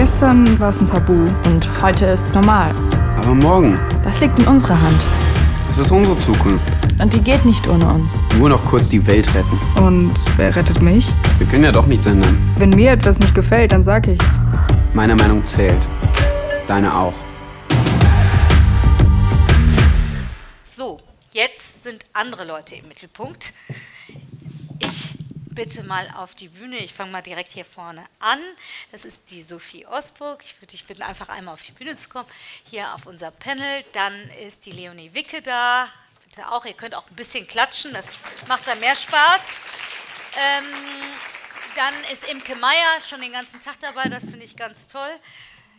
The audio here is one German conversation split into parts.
Gestern war es ein Tabu und heute ist es normal. Aber morgen, Das liegt in unserer Hand. es ist unsere Zukunft. Und die geht nicht ohne uns. Nur noch kurz die Welt retten. Und wer rettet mich? Wir können ja doch nichts ändern. Wenn mir etwas nicht gefällt, dann sag ich's. Meine Meinung zählt. Deine auch. So, jetzt sind andere Leute im Mittelpunkt. Bitte mal auf die Bühne. Ich fange mal direkt hier vorne an. Das ist die Sophie Osburg. Ich würde dich bitten, einfach einmal auf die Bühne zu kommen. Hier auf unser Panel. Dann ist die Leonie Wicke da. Bitte auch. Ihr könnt auch ein bisschen klatschen. Das macht da mehr Spaß. Ähm, dann ist Imke Meier schon den ganzen Tag dabei. Das finde ich ganz toll.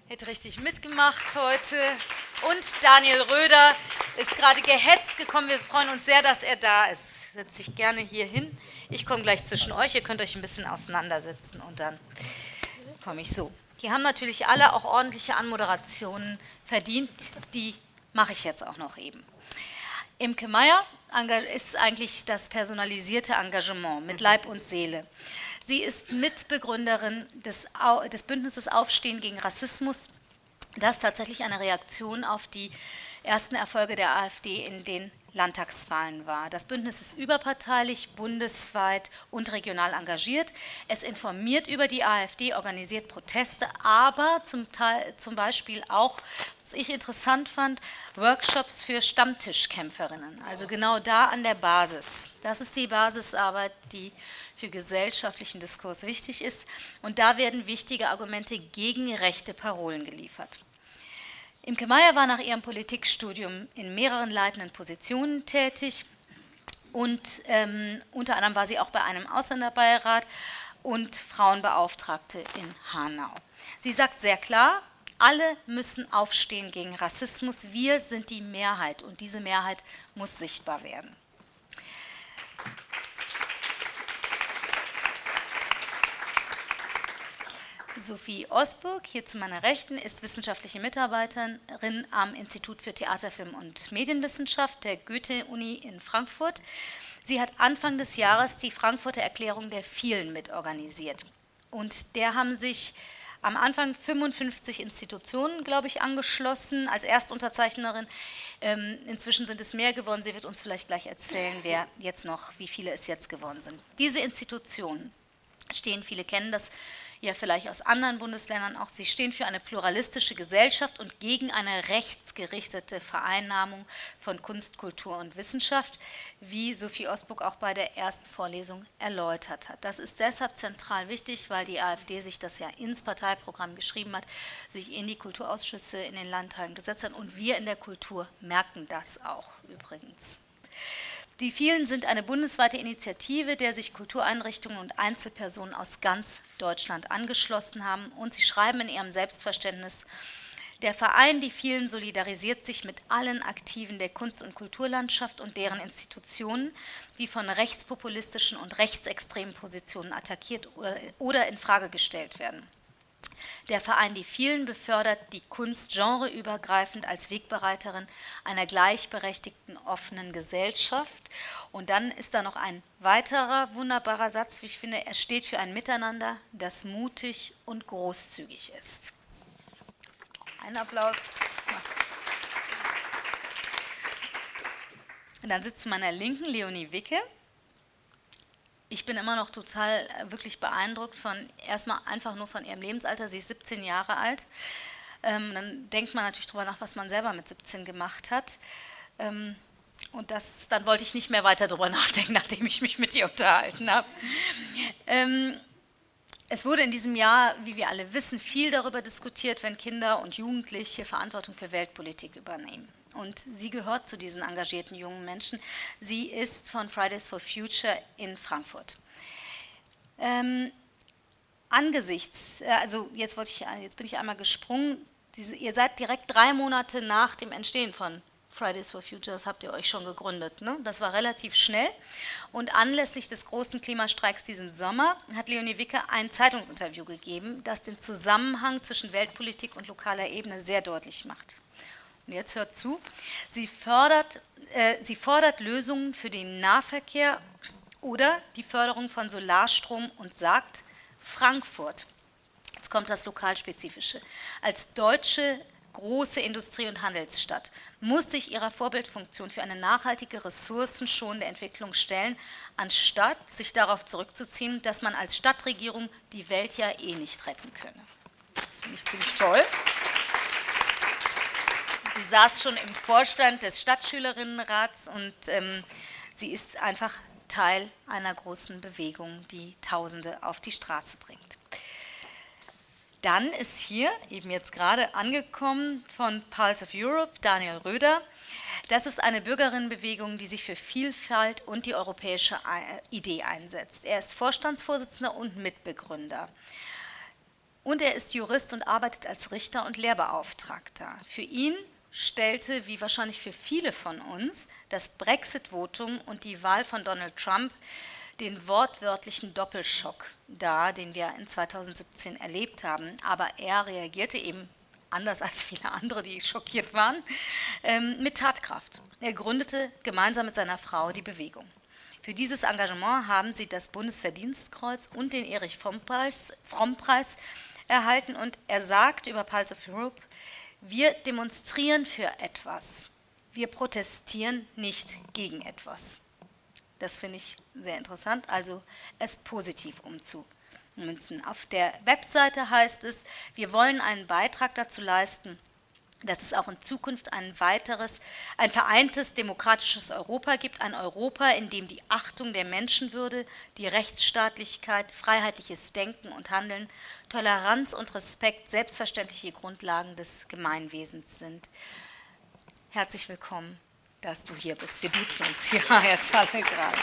Hätte richtig mitgemacht heute. Und Daniel Röder ist gerade gehetzt gekommen. Wir freuen uns sehr, dass er da ist. Setzt sich gerne hier hin. Ich komme gleich zwischen euch. Ihr könnt euch ein bisschen auseinandersetzen und dann komme ich so. Die haben natürlich alle auch ordentliche Anmoderationen verdient. Die mache ich jetzt auch noch eben. Imke Meier ist eigentlich das personalisierte Engagement mit Leib und Seele. Sie ist Mitbegründerin des, des Bündnisses Aufstehen gegen Rassismus, das tatsächlich eine Reaktion auf die ersten Erfolge der AfD in den Landtagswahlen war. Das Bündnis ist überparteilich, bundesweit und regional engagiert. Es informiert über die AfD, organisiert Proteste, aber zum, Teil, zum Beispiel auch, was ich interessant fand, Workshops für Stammtischkämpferinnen. Also genau da an der Basis. Das ist die Basisarbeit, die für gesellschaftlichen Diskurs wichtig ist. Und da werden wichtige Argumente gegen rechte Parolen geliefert. Imke Meyer war nach ihrem Politikstudium in mehreren leitenden Positionen tätig und ähm, unter anderem war sie auch bei einem Ausländerbeirat und Frauenbeauftragte in Hanau. Sie sagt sehr klar, alle müssen aufstehen gegen Rassismus. Wir sind die Mehrheit und diese Mehrheit muss sichtbar werden. Sophie Osburg, hier zu meiner Rechten, ist wissenschaftliche Mitarbeiterin am Institut für Theater, Film und Medienwissenschaft der Goethe-Uni in Frankfurt. Sie hat Anfang des Jahres die Frankfurter Erklärung der Vielen mitorganisiert. Und der haben sich am Anfang 55 Institutionen, glaube ich, angeschlossen als Erstunterzeichnerin. Ähm, inzwischen sind es mehr geworden. Sie wird uns vielleicht gleich erzählen, wer jetzt noch, wie viele es jetzt geworden sind. Diese Institutionen stehen, viele kennen das ja vielleicht aus anderen Bundesländern auch, sie stehen für eine pluralistische Gesellschaft und gegen eine rechtsgerichtete Vereinnahmung von Kunst, Kultur und Wissenschaft, wie Sophie Osburg auch bei der ersten Vorlesung erläutert hat. Das ist deshalb zentral wichtig, weil die AfD sich das ja ins Parteiprogramm geschrieben hat, sich in die Kulturausschüsse in den Landtagen gesetzt hat und wir in der Kultur merken das auch übrigens. Die vielen sind eine bundesweite Initiative, der sich Kultureinrichtungen und Einzelpersonen aus ganz Deutschland angeschlossen haben. Und sie schreiben in ihrem Selbstverständnis, der Verein Die vielen solidarisiert sich mit allen Aktiven der Kunst- und Kulturlandschaft und deren Institutionen, die von rechtspopulistischen und rechtsextremen Positionen attackiert oder, oder in Frage gestellt werden. Der Verein Die Vielen befördert die Kunst genreübergreifend als Wegbereiterin einer gleichberechtigten, offenen Gesellschaft. Und dann ist da noch ein weiterer wunderbarer Satz, wie ich finde, er steht für ein Miteinander, das mutig und großzügig ist. Ein Applaus. Und dann sitzt zu meiner Linken Leonie Wicke. Ich bin immer noch total äh, wirklich beeindruckt von, erstmal einfach nur von ihrem Lebensalter. Sie ist 17 Jahre alt. Ähm, dann denkt man natürlich darüber nach, was man selber mit 17 gemacht hat. Ähm, und das, dann wollte ich nicht mehr weiter darüber nachdenken, nachdem ich mich mit ihr unterhalten habe. Ähm, es wurde in diesem Jahr, wie wir alle wissen, viel darüber diskutiert, wenn Kinder und Jugendliche Verantwortung für Weltpolitik übernehmen. Und sie gehört zu diesen engagierten jungen Menschen. Sie ist von Fridays for Future in Frankfurt. Ähm, angesichts, äh, also jetzt, ich, jetzt bin ich einmal gesprungen, diese, ihr seid direkt drei Monate nach dem Entstehen von Fridays for Future, das habt ihr euch schon gegründet. Ne? Das war relativ schnell. Und anlässlich des großen Klimastreiks diesen Sommer hat Leonie Wicke ein Zeitungsinterview gegeben, das den Zusammenhang zwischen Weltpolitik und lokaler Ebene sehr deutlich macht. Und jetzt hört zu. Sie, fördert, äh, sie fordert Lösungen für den Nahverkehr oder die Förderung von Solarstrom und sagt, Frankfurt, jetzt kommt das Lokalspezifische. Als deutsche große Industrie- und Handelsstadt muss sich ihrer Vorbildfunktion für eine nachhaltige, ressourcenschonende Entwicklung stellen, anstatt sich darauf zurückzuziehen, dass man als Stadtregierung die Welt ja eh nicht retten könne. Das finde ich ziemlich toll. Sie saß schon im Vorstand des Stadtschülerinnenrats und ähm, sie ist einfach Teil einer großen Bewegung, die Tausende auf die Straße bringt. Dann ist hier, eben jetzt gerade angekommen, von Pulse of Europe, Daniel Röder. Das ist eine Bürgerinnenbewegung, die sich für Vielfalt und die europäische Idee einsetzt. Er ist Vorstandsvorsitzender und Mitbegründer. Und er ist Jurist und arbeitet als Richter und Lehrbeauftragter. Für ihn stellte, wie wahrscheinlich für viele von uns, das Brexit-Votum und die Wahl von Donald Trump den wortwörtlichen Doppelschock dar, den wir in 2017 erlebt haben. Aber er reagierte eben anders als viele andere, die schockiert waren, ähm, mit Tatkraft. Er gründete gemeinsam mit seiner Frau die Bewegung. Für dieses Engagement haben sie das Bundesverdienstkreuz und den Erich Fromm-Preis erhalten und er sagt über Pulse of Europe, wir demonstrieren für etwas, wir protestieren nicht gegen etwas. Das finde ich sehr interessant, also es positiv umzumünzen. Auf der Webseite heißt es, wir wollen einen Beitrag dazu leisten, dass es auch in Zukunft ein weiteres, ein vereintes demokratisches Europa gibt, ein Europa, in dem die Achtung der Menschenwürde, die Rechtsstaatlichkeit, freiheitliches Denken und Handeln, Toleranz und Respekt selbstverständliche Grundlagen des Gemeinwesens sind. Herzlich willkommen dass du hier bist. Wir duzen uns ja jetzt alle gerade.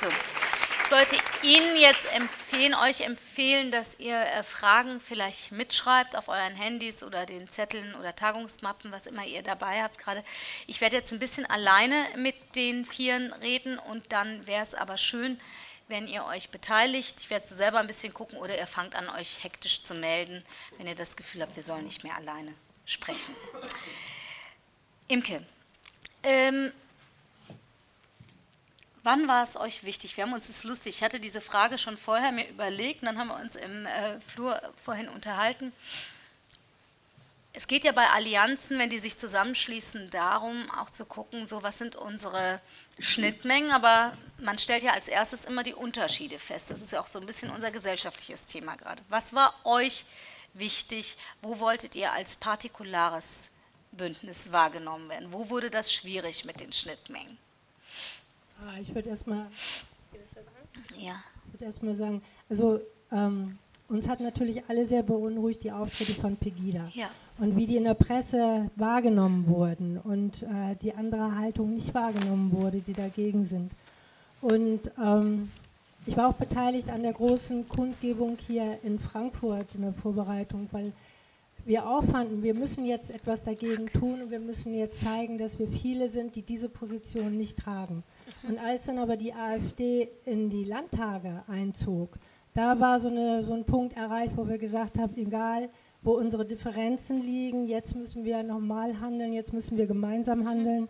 So. Ich wollte Ihnen jetzt empfehlen, euch empfehlen, dass ihr äh, Fragen vielleicht mitschreibt auf euren Handys oder den Zetteln oder Tagungsmappen, was immer ihr dabei habt gerade. Ich werde jetzt ein bisschen alleine mit den Vieren reden und dann wäre es aber schön, wenn ihr euch beteiligt. Ich werde so selber ein bisschen gucken oder ihr fangt an, euch hektisch zu melden, wenn ihr das Gefühl habt, wir sollen nicht mehr alleine sprechen. Imke, ähm, wann war es euch wichtig? Wir haben uns, das lustig, ich hatte diese Frage schon vorher mir überlegt, und dann haben wir uns im äh, Flur vorhin unterhalten. Es geht ja bei Allianzen, wenn die sich zusammenschließen, darum, auch zu gucken, so was sind unsere Schnittmengen, aber man stellt ja als erstes immer die Unterschiede fest. Das ist ja auch so ein bisschen unser gesellschaftliches Thema gerade. Was war euch wichtig? Wo wolltet ihr als partikulares Bündnis wahrgenommen werden? Wo wurde das schwierig mit den Schnittmengen? Ah, ich würde erstmal ja. erst sagen, also ähm, uns hat natürlich alle sehr beunruhigt die Auftritte von Pegida ja. und wie die in der Presse wahrgenommen wurden und äh, die andere Haltung nicht wahrgenommen wurde, die dagegen sind. Und ähm, ich war auch beteiligt an der großen Kundgebung hier in Frankfurt in der Vorbereitung, weil wir auffanden, wir müssen jetzt etwas dagegen tun und wir müssen jetzt zeigen, dass wir viele sind, die diese Position nicht tragen. Und als dann aber die AfD in die Landtage einzog, da war so, eine, so ein Punkt erreicht, wo wir gesagt haben, egal wo unsere Differenzen liegen, jetzt müssen wir normal handeln, jetzt müssen wir gemeinsam handeln,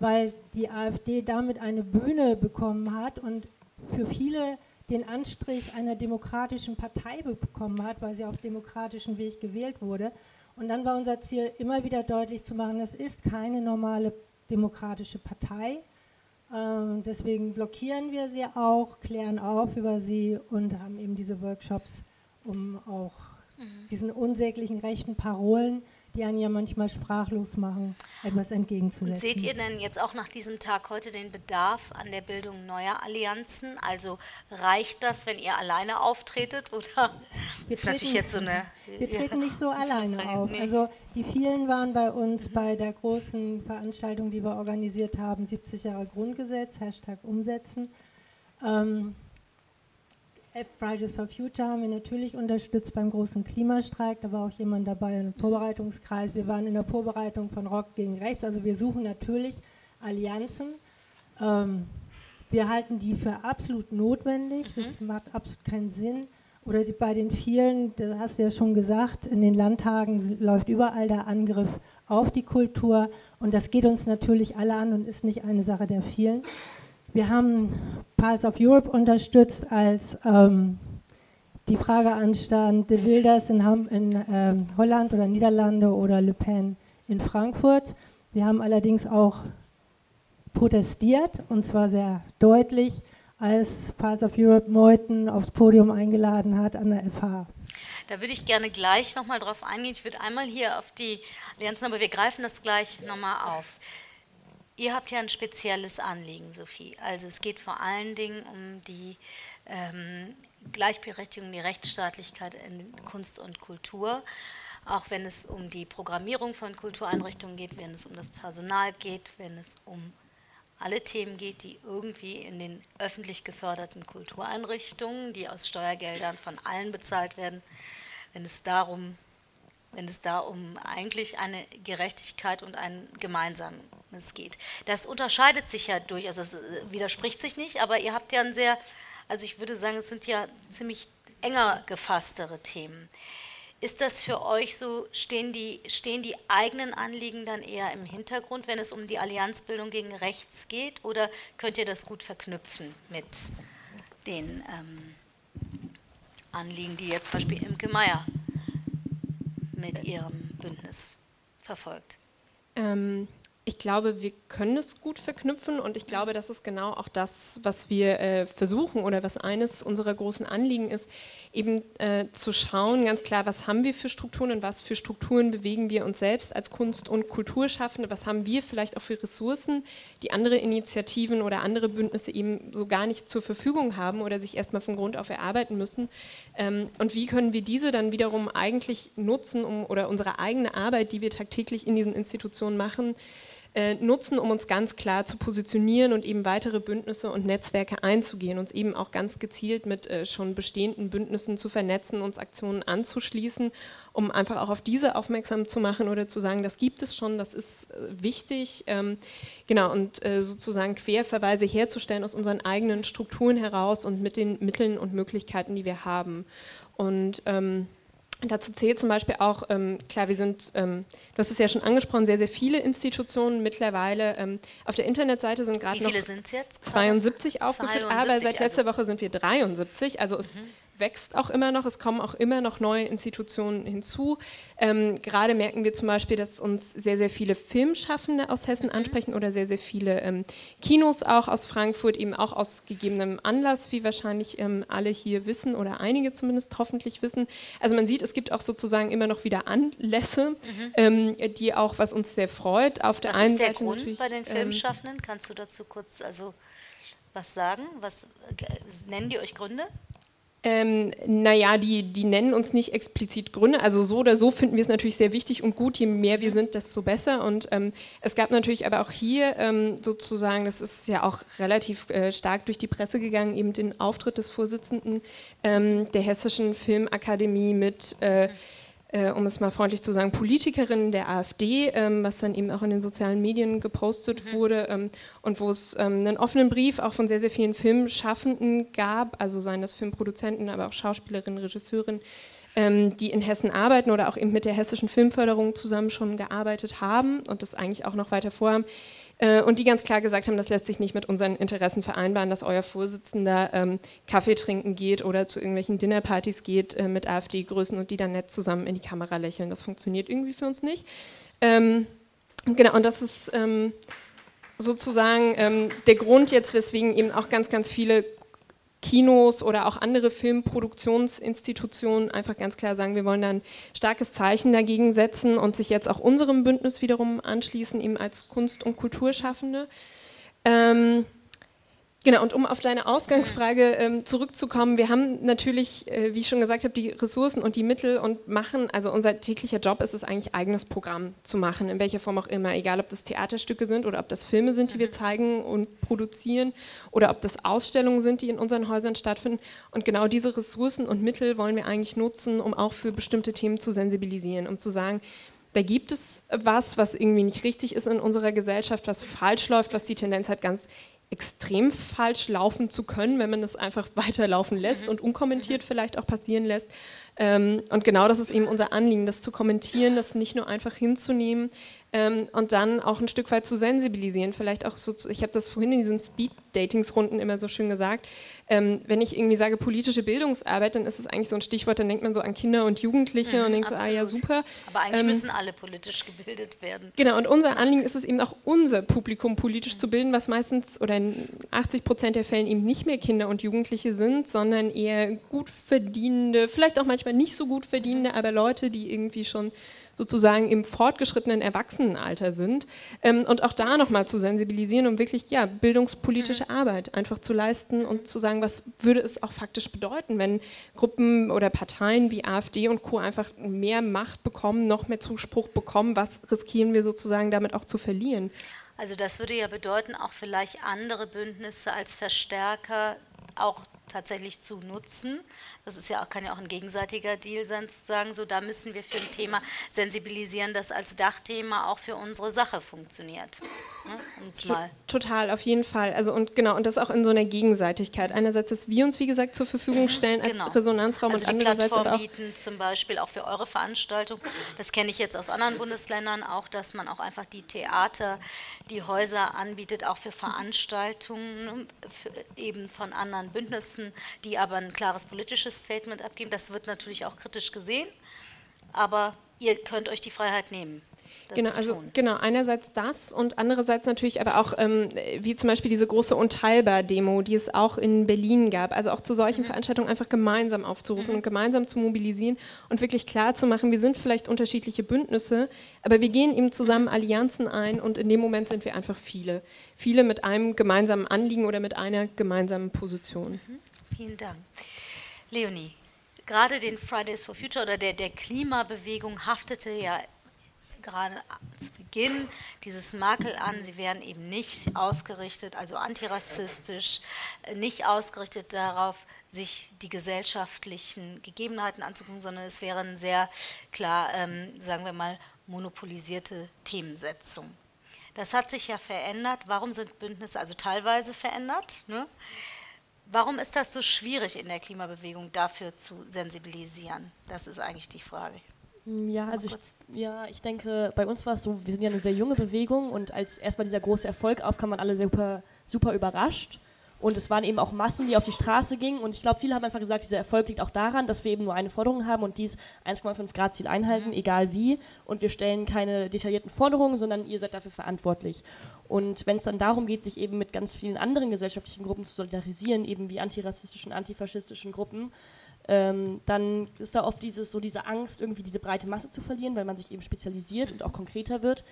weil die AfD damit eine Bühne bekommen hat und für viele den Anstrich einer demokratischen Partei bekommen hat, weil sie auf demokratischen Weg gewählt wurde. Und dann war unser Ziel, immer wieder deutlich zu machen, das ist keine normale demokratische Partei. Ähm, deswegen blockieren wir sie auch, klären auf über sie und haben eben diese Workshops, um auch mhm. diesen unsäglichen rechten Parolen die einen ja manchmal sprachlos machen, etwas entgegenzusetzen. Und seht ihr denn jetzt auch nach diesem Tag heute den Bedarf an der Bildung neuer Allianzen? Also reicht das, wenn ihr alleine auftretet oder wir ist treten, natürlich jetzt so eine Wir treten nicht so alleine auf. Also die vielen waren bei uns bei der großen Veranstaltung, die wir organisiert haben, 70 Jahre Grundgesetz, Hashtag umsetzen. Ähm, App Fridays for Future haben wir natürlich unterstützt beim großen Klimastreik. Da war auch jemand dabei im Vorbereitungskreis. Wir waren in der Vorbereitung von Rock gegen Rechts. Also wir suchen natürlich Allianzen. Ähm, wir halten die für absolut notwendig. Mhm. Das macht absolut keinen Sinn. Oder die, bei den vielen, das hast du ja schon gesagt, in den Landtagen läuft überall der Angriff auf die Kultur. Und das geht uns natürlich alle an und ist nicht eine Sache der vielen. Wir haben Pulse of Europe unterstützt als ähm, die Frage anstand, de Wilders in, Ham in äh, Holland oder Niederlande oder Le Pen in Frankfurt. Wir haben allerdings auch protestiert und zwar sehr deutlich, als Pass of Europe Meuthen aufs Podium eingeladen hat an der FH. Da würde ich gerne gleich nochmal drauf eingehen. Ich würde einmal hier auf die Allianzen, aber wir greifen das gleich nochmal auf. Ihr habt ja ein spezielles Anliegen, Sophie. Also es geht vor allen Dingen um die ähm, Gleichberechtigung, die Rechtsstaatlichkeit in Kunst und Kultur. Auch wenn es um die Programmierung von Kultureinrichtungen geht, wenn es um das Personal geht, wenn es um alle Themen geht, die irgendwie in den öffentlich geförderten Kultureinrichtungen, die aus Steuergeldern von allen bezahlt werden, wenn es darum, wenn es da um eigentlich eine Gerechtigkeit und ein Gemeinsames geht. Das unterscheidet sich ja durchaus, es widerspricht sich nicht, aber ihr habt ja ein sehr, also ich würde sagen, es sind ja ziemlich enger gefasstere Themen. Ist das für euch so, stehen die, stehen die eigenen Anliegen dann eher im Hintergrund, wenn es um die Allianzbildung gegen rechts geht, oder könnt ihr das gut verknüpfen mit den ähm, Anliegen, die jetzt zum Beispiel Imke Meier mit ihrem Bündnis verfolgt? Ähm, ich glaube, wir können es gut verknüpfen und ich glaube, das ist genau auch das, was wir äh, versuchen oder was eines unserer großen Anliegen ist, eben äh, zu schauen, ganz klar, was haben wir für Strukturen und was für Strukturen bewegen wir uns selbst als Kunst- und Kulturschaffende, was haben wir vielleicht auch für Ressourcen, die andere Initiativen oder andere Bündnisse eben so gar nicht zur Verfügung haben oder sich erstmal von Grund auf erarbeiten müssen. Ähm, und wie können wir diese dann wiederum eigentlich nutzen, um oder unsere eigene Arbeit, die wir tagtäglich in diesen Institutionen machen, äh, nutzen, um uns ganz klar zu positionieren und eben weitere Bündnisse und Netzwerke einzugehen, uns eben auch ganz gezielt mit äh, schon bestehenden Bündnissen zu vernetzen, uns Aktionen anzuschließen, um einfach auch auf diese aufmerksam zu machen oder zu sagen, das gibt es schon, das ist äh, wichtig. Ähm, genau, und äh, sozusagen Querverweise herzustellen aus unseren eigenen Strukturen heraus und mit den Mitteln und Möglichkeiten, die wir haben. Und ähm, Dazu zählt zum Beispiel auch, ähm, klar, wir sind, ähm, du hast es ja schon angesprochen, sehr, sehr viele Institutionen mittlerweile. Ähm, auf der Internetseite sind gerade noch 72 aufgeführt, 72, aber seit letzter also Woche sind wir 73. Also es mhm wächst auch immer noch, es kommen auch immer noch neue Institutionen hinzu. Ähm, gerade merken wir zum Beispiel, dass uns sehr, sehr viele Filmschaffende aus Hessen mhm. ansprechen oder sehr, sehr viele ähm, Kinos auch aus Frankfurt, eben auch aus gegebenem Anlass, wie wahrscheinlich ähm, alle hier wissen oder einige zumindest hoffentlich wissen. Also man sieht, es gibt auch sozusagen immer noch wieder Anlässe, mhm. Ähm, die auch, was uns sehr freut, auf der was einen Seite. Ist der Grund bei den ähm, Filmschaffenden? Kannst du dazu kurz also was sagen? Was, äh, nennen die euch Gründe? Ähm, naja, die, die nennen uns nicht explizit Gründe. Also so oder so finden wir es natürlich sehr wichtig und gut. Je mehr wir sind, desto besser. Und ähm, es gab natürlich aber auch hier ähm, sozusagen, das ist ja auch relativ äh, stark durch die Presse gegangen, eben den Auftritt des Vorsitzenden ähm, der Hessischen Filmakademie mit äh, äh, um es mal freundlich zu sagen, Politikerin der AfD, ähm, was dann eben auch in den sozialen Medien gepostet mhm. wurde ähm, und wo es ähm, einen offenen Brief auch von sehr, sehr vielen Filmschaffenden gab, also seien das Filmproduzenten, aber auch Schauspielerinnen, Regisseurinnen, ähm, die in Hessen arbeiten oder auch eben mit der hessischen Filmförderung zusammen schon gearbeitet haben und das eigentlich auch noch weiter vorhaben, äh, und die ganz klar gesagt haben, das lässt sich nicht mit unseren Interessen vereinbaren, dass euer Vorsitzender ähm, Kaffee trinken geht oder zu irgendwelchen Dinnerpartys geht äh, mit AfD-Größen und die dann nett zusammen in die Kamera lächeln. Das funktioniert irgendwie für uns nicht. Ähm, genau, und das ist ähm, sozusagen ähm, der Grund jetzt, weswegen eben auch ganz, ganz viele Kinos oder auch andere Filmproduktionsinstitutionen einfach ganz klar sagen, wir wollen da ein starkes Zeichen dagegen setzen und sich jetzt auch unserem Bündnis wiederum anschließen, eben als Kunst- und Kulturschaffende. Ähm, Genau, und um auf deine Ausgangsfrage ähm, zurückzukommen, wir haben natürlich, äh, wie ich schon gesagt habe, die Ressourcen und die Mittel und machen, also unser täglicher Job ist es eigentlich, eigenes Programm zu machen, in welcher Form auch immer, egal ob das Theaterstücke sind oder ob das Filme sind, die wir mhm. zeigen und produzieren oder ob das Ausstellungen sind, die in unseren Häusern stattfinden. Und genau diese Ressourcen und Mittel wollen wir eigentlich nutzen, um auch für bestimmte Themen zu sensibilisieren, um zu sagen, da gibt es was, was irgendwie nicht richtig ist in unserer Gesellschaft, was falsch läuft, was die Tendenz hat, ganz extrem falsch laufen zu können, wenn man das einfach weiterlaufen lässt mhm. und unkommentiert mhm. vielleicht auch passieren lässt. Ähm, und genau das ist eben unser Anliegen, das zu kommentieren, das nicht nur einfach hinzunehmen, ähm, und dann auch ein Stück weit zu sensibilisieren. Vielleicht auch so, ich habe das vorhin in diesen Speed-Datings-Runden immer so schön gesagt. Ähm, wenn ich irgendwie sage politische Bildungsarbeit, dann ist es eigentlich so ein Stichwort, dann denkt man so an Kinder und Jugendliche mhm, und denkt absolut. so, ah ja, super. Aber eigentlich ähm, müssen alle politisch gebildet werden. Genau, und unser Anliegen ist es eben auch, unser Publikum politisch mhm. zu bilden, was meistens oder in 80 Prozent der Fällen eben nicht mehr Kinder und Jugendliche sind, sondern eher gut verdienende, vielleicht auch manchmal nicht so gut verdienende, mhm. aber Leute, die irgendwie schon sozusagen im fortgeschrittenen Erwachsenenalter sind ähm, und auch da nochmal zu sensibilisieren, um wirklich ja, bildungspolitische mhm. Arbeit einfach zu leisten und zu sagen, was würde es auch faktisch bedeuten, wenn Gruppen oder Parteien wie AfD und Co. einfach mehr Macht bekommen, noch mehr Zuspruch bekommen, was riskieren wir sozusagen damit auch zu verlieren? Also das würde ja bedeuten, auch vielleicht andere Bündnisse als Verstärker auch tatsächlich zu nutzen. Das ist ja auch, kann ja auch ein gegenseitiger Deal sein, zu sagen, so da müssen wir für ein Thema sensibilisieren, das als Dachthema auch für unsere Sache funktioniert. Ne? Total, auf jeden Fall. Also und genau, und das auch in so einer Gegenseitigkeit. Einerseits, dass wir uns, wie gesagt, zur Verfügung stellen als genau. Resonanzraum also und andererseits aber auch bieten zum Beispiel auch für eure Veranstaltung. Das kenne ich jetzt aus anderen Bundesländern auch, dass man auch einfach die Theater, die Häuser anbietet, auch für Veranstaltungen für eben von anderen Bündnissen, die aber ein klares politisches Statement abgeben. Das wird natürlich auch kritisch gesehen, aber ihr könnt euch die Freiheit nehmen genau, also genau, einerseits das und andererseits natürlich aber auch, ähm, wie zum Beispiel diese große Unteilbar-Demo, die es auch in Berlin gab, also auch zu solchen mhm. Veranstaltungen einfach gemeinsam aufzurufen mhm. und gemeinsam zu mobilisieren und wirklich klar zu machen, wir sind vielleicht unterschiedliche Bündnisse, aber wir gehen eben zusammen Allianzen ein und in dem Moment sind wir einfach viele. Viele mit einem gemeinsamen Anliegen oder mit einer gemeinsamen Position. Mhm. Vielen Dank. Leonie, gerade den Fridays for Future oder der, der Klimabewegung haftete ja gerade zu Beginn dieses Makel an, sie wären eben nicht ausgerichtet, also antirassistisch, nicht ausgerichtet darauf, sich die gesellschaftlichen Gegebenheiten anzugucken, sondern es wären sehr klar, ähm, sagen wir mal, monopolisierte Themensetzung. Das hat sich ja verändert. Warum sind Bündnisse also teilweise verändert? Ne? Warum ist das so schwierig in der Klimabewegung dafür zu sensibilisieren? Das ist eigentlich die Frage. Mm, ja, also ich, ja, ich denke, bei uns war es so, wir sind ja eine sehr junge Bewegung und als erstmal dieser große Erfolg aufkam, waren alle super, super überrascht. Und es waren eben auch Massen, die auf die Straße gingen. Und ich glaube, viele haben einfach gesagt, dieser Erfolg liegt auch daran, dass wir eben nur eine Forderung haben und dies 1,5 Grad Ziel einhalten, mhm. egal wie. Und wir stellen keine detaillierten Forderungen, sondern ihr seid dafür verantwortlich. Und wenn es dann darum geht, sich eben mit ganz vielen anderen gesellschaftlichen Gruppen zu solidarisieren, eben wie antirassistischen, antifaschistischen Gruppen, ähm, dann ist da oft dieses, so diese Angst, irgendwie diese breite Masse zu verlieren, weil man sich eben spezialisiert und auch konkreter wird.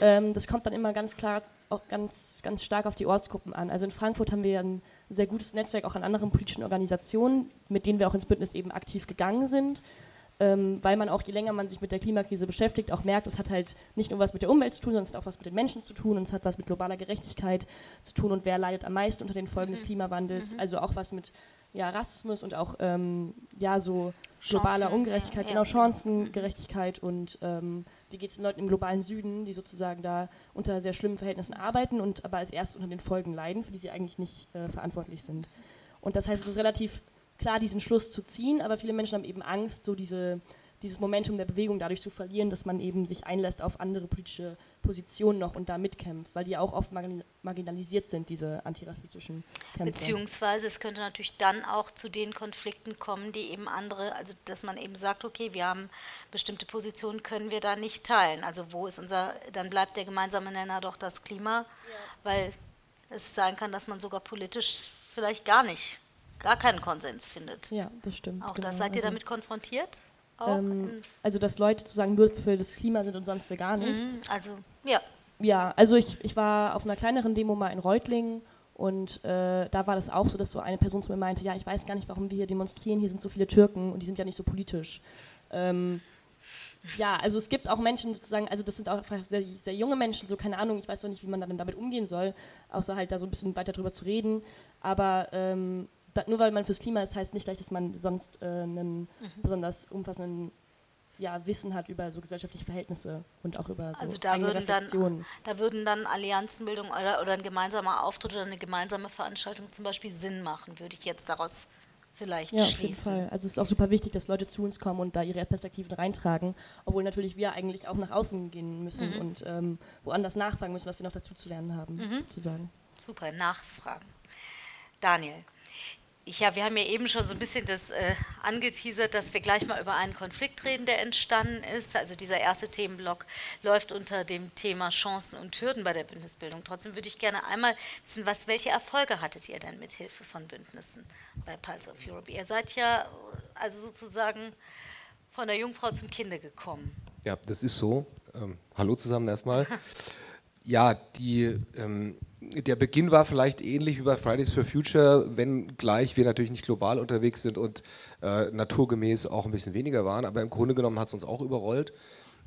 Ähm, das kommt dann immer ganz klar, auch ganz, ganz stark auf die Ortsgruppen an. Also in Frankfurt haben wir ein sehr gutes Netzwerk auch an anderen politischen Organisationen, mit denen wir auch ins Bündnis eben aktiv gegangen sind. Ähm, weil man auch, je länger man sich mit der Klimakrise beschäftigt, auch merkt, es hat halt nicht nur was mit der Umwelt zu tun, sondern es hat auch was mit den Menschen zu tun und es hat was mit globaler Gerechtigkeit zu tun und wer leidet am meisten unter den Folgen mhm. des Klimawandels, mhm. also auch was mit ja, Rassismus und auch ähm, ja, so globaler Chancen, Ungerechtigkeit, ja, genau, Chancengerechtigkeit und ähm, wie geht es den Leuten im globalen Süden, die sozusagen da unter sehr schlimmen Verhältnissen arbeiten und aber als erstes unter den Folgen leiden, für die sie eigentlich nicht äh, verantwortlich sind. Und das heißt, es ist relativ klar, diesen Schluss zu ziehen, aber viele Menschen haben eben Angst, so diese dieses Momentum der Bewegung dadurch zu verlieren, dass man eben sich einlässt auf andere politische Positionen noch und da mitkämpft, weil die auch oft marginalisiert sind, diese antirassistischen Kämpfe. Beziehungsweise es könnte natürlich dann auch zu den Konflikten kommen, die eben andere, also dass man eben sagt, okay, wir haben bestimmte Positionen, können wir da nicht teilen. Also wo ist unser, dann bleibt der gemeinsame Nenner doch das Klima, ja. weil es sein kann, dass man sogar politisch vielleicht gar nicht, gar keinen Konsens findet. Ja, das stimmt. Auch genau. das seid ihr also damit konfrontiert? Ähm, also, dass Leute sozusagen nur für das Klima sind und sonst für gar nichts. Mhm, also, ja. Ja, also ich, ich war auf einer kleineren Demo mal in Reutlingen und äh, da war das auch so, dass so eine Person zu mir meinte, ja, ich weiß gar nicht, warum wir hier demonstrieren, hier sind so viele Türken und die sind ja nicht so politisch. Ähm, ja, also es gibt auch Menschen sozusagen, also das sind auch einfach sehr, sehr junge Menschen, so keine Ahnung, ich weiß noch nicht, wie man dann damit umgehen soll, außer halt da so ein bisschen weiter drüber zu reden. Aber ähm, da, nur weil man fürs Klima ist, heißt nicht gleich, dass man sonst äh, einen mhm. besonders umfassenden ja, Wissen hat über so gesellschaftliche Verhältnisse und auch über so also da würden Dann, da würden dann Allianzenbildung oder, oder ein gemeinsamer Auftritt oder eine gemeinsame Veranstaltung zum Beispiel Sinn machen, würde ich jetzt daraus vielleicht ja, schließen. auf jeden Fall. Also es ist auch super wichtig, dass Leute zu uns kommen und da ihre Perspektiven reintragen, obwohl natürlich wir eigentlich auch nach außen gehen müssen Mhm. und ähm, woanders nachfragen müssen, was wir noch dazu zu lernen haben, Mhm. zu sagen. Super, Nachfragen. Daniel, ja, wir haben ja eben schon so ein bisschen das äh, angeteasert, dass wir gleich mal über einen Konflikt reden, der entstanden ist. Also dieser erste Themenblock läuft unter dem Thema Chancen und Hürden bei der Bündnisbildung. Trotzdem würde ich gerne einmal wissen, was, welche Erfolge hattet ihr denn mit Hilfe von Bündnissen bei Pulse of Europe? Ihr seid ja also sozusagen von der Jungfrau zum Kinde gekommen. Ja, das ist so. Ähm, hallo zusammen erstmal. ja, die, ähm, der Beginn war vielleicht ähnlich wie bei Fridays for Future, wenngleich wir natürlich nicht global unterwegs sind und äh, naturgemäß auch ein bisschen weniger waren, aber im Grunde genommen hat es uns auch überrollt.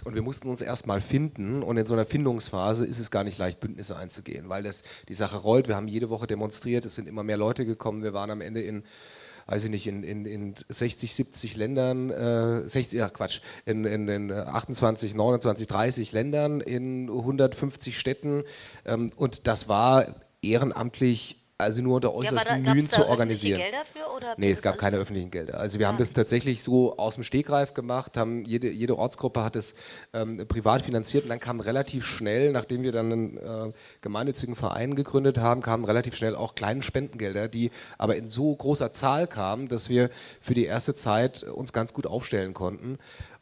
Und wir mussten uns erstmal finden und in so einer Findungsphase ist es gar nicht leicht, Bündnisse einzugehen, weil das, die Sache rollt. Wir haben jede Woche demonstriert, es sind immer mehr Leute gekommen. Wir waren am Ende in weiß ich nicht, in, in, in 60, 70 Ländern, äh, 60, ja Quatsch, in, in, in 28, 29, 30 Ländern, in 150 Städten. Ähm, und das war ehrenamtlich, also nur unter Ja, äußersten da, Mühen zu organisieren. Gelder für? Oder Nee, es gab keine öffentlichen Gelder. Also wir haben das tatsächlich so aus dem Stegreif gemacht, haben jede, jede Ortsgruppe hat es ähm, privat finanziert und dann kam relativ schnell, nachdem wir dann einen äh, gemeinnützigen Verein gegründet haben, kamen relativ schnell auch kleine Spendengelder, die aber in so großer Zahl kamen, dass wir für die erste Zeit uns ganz gut aufstellen konnten.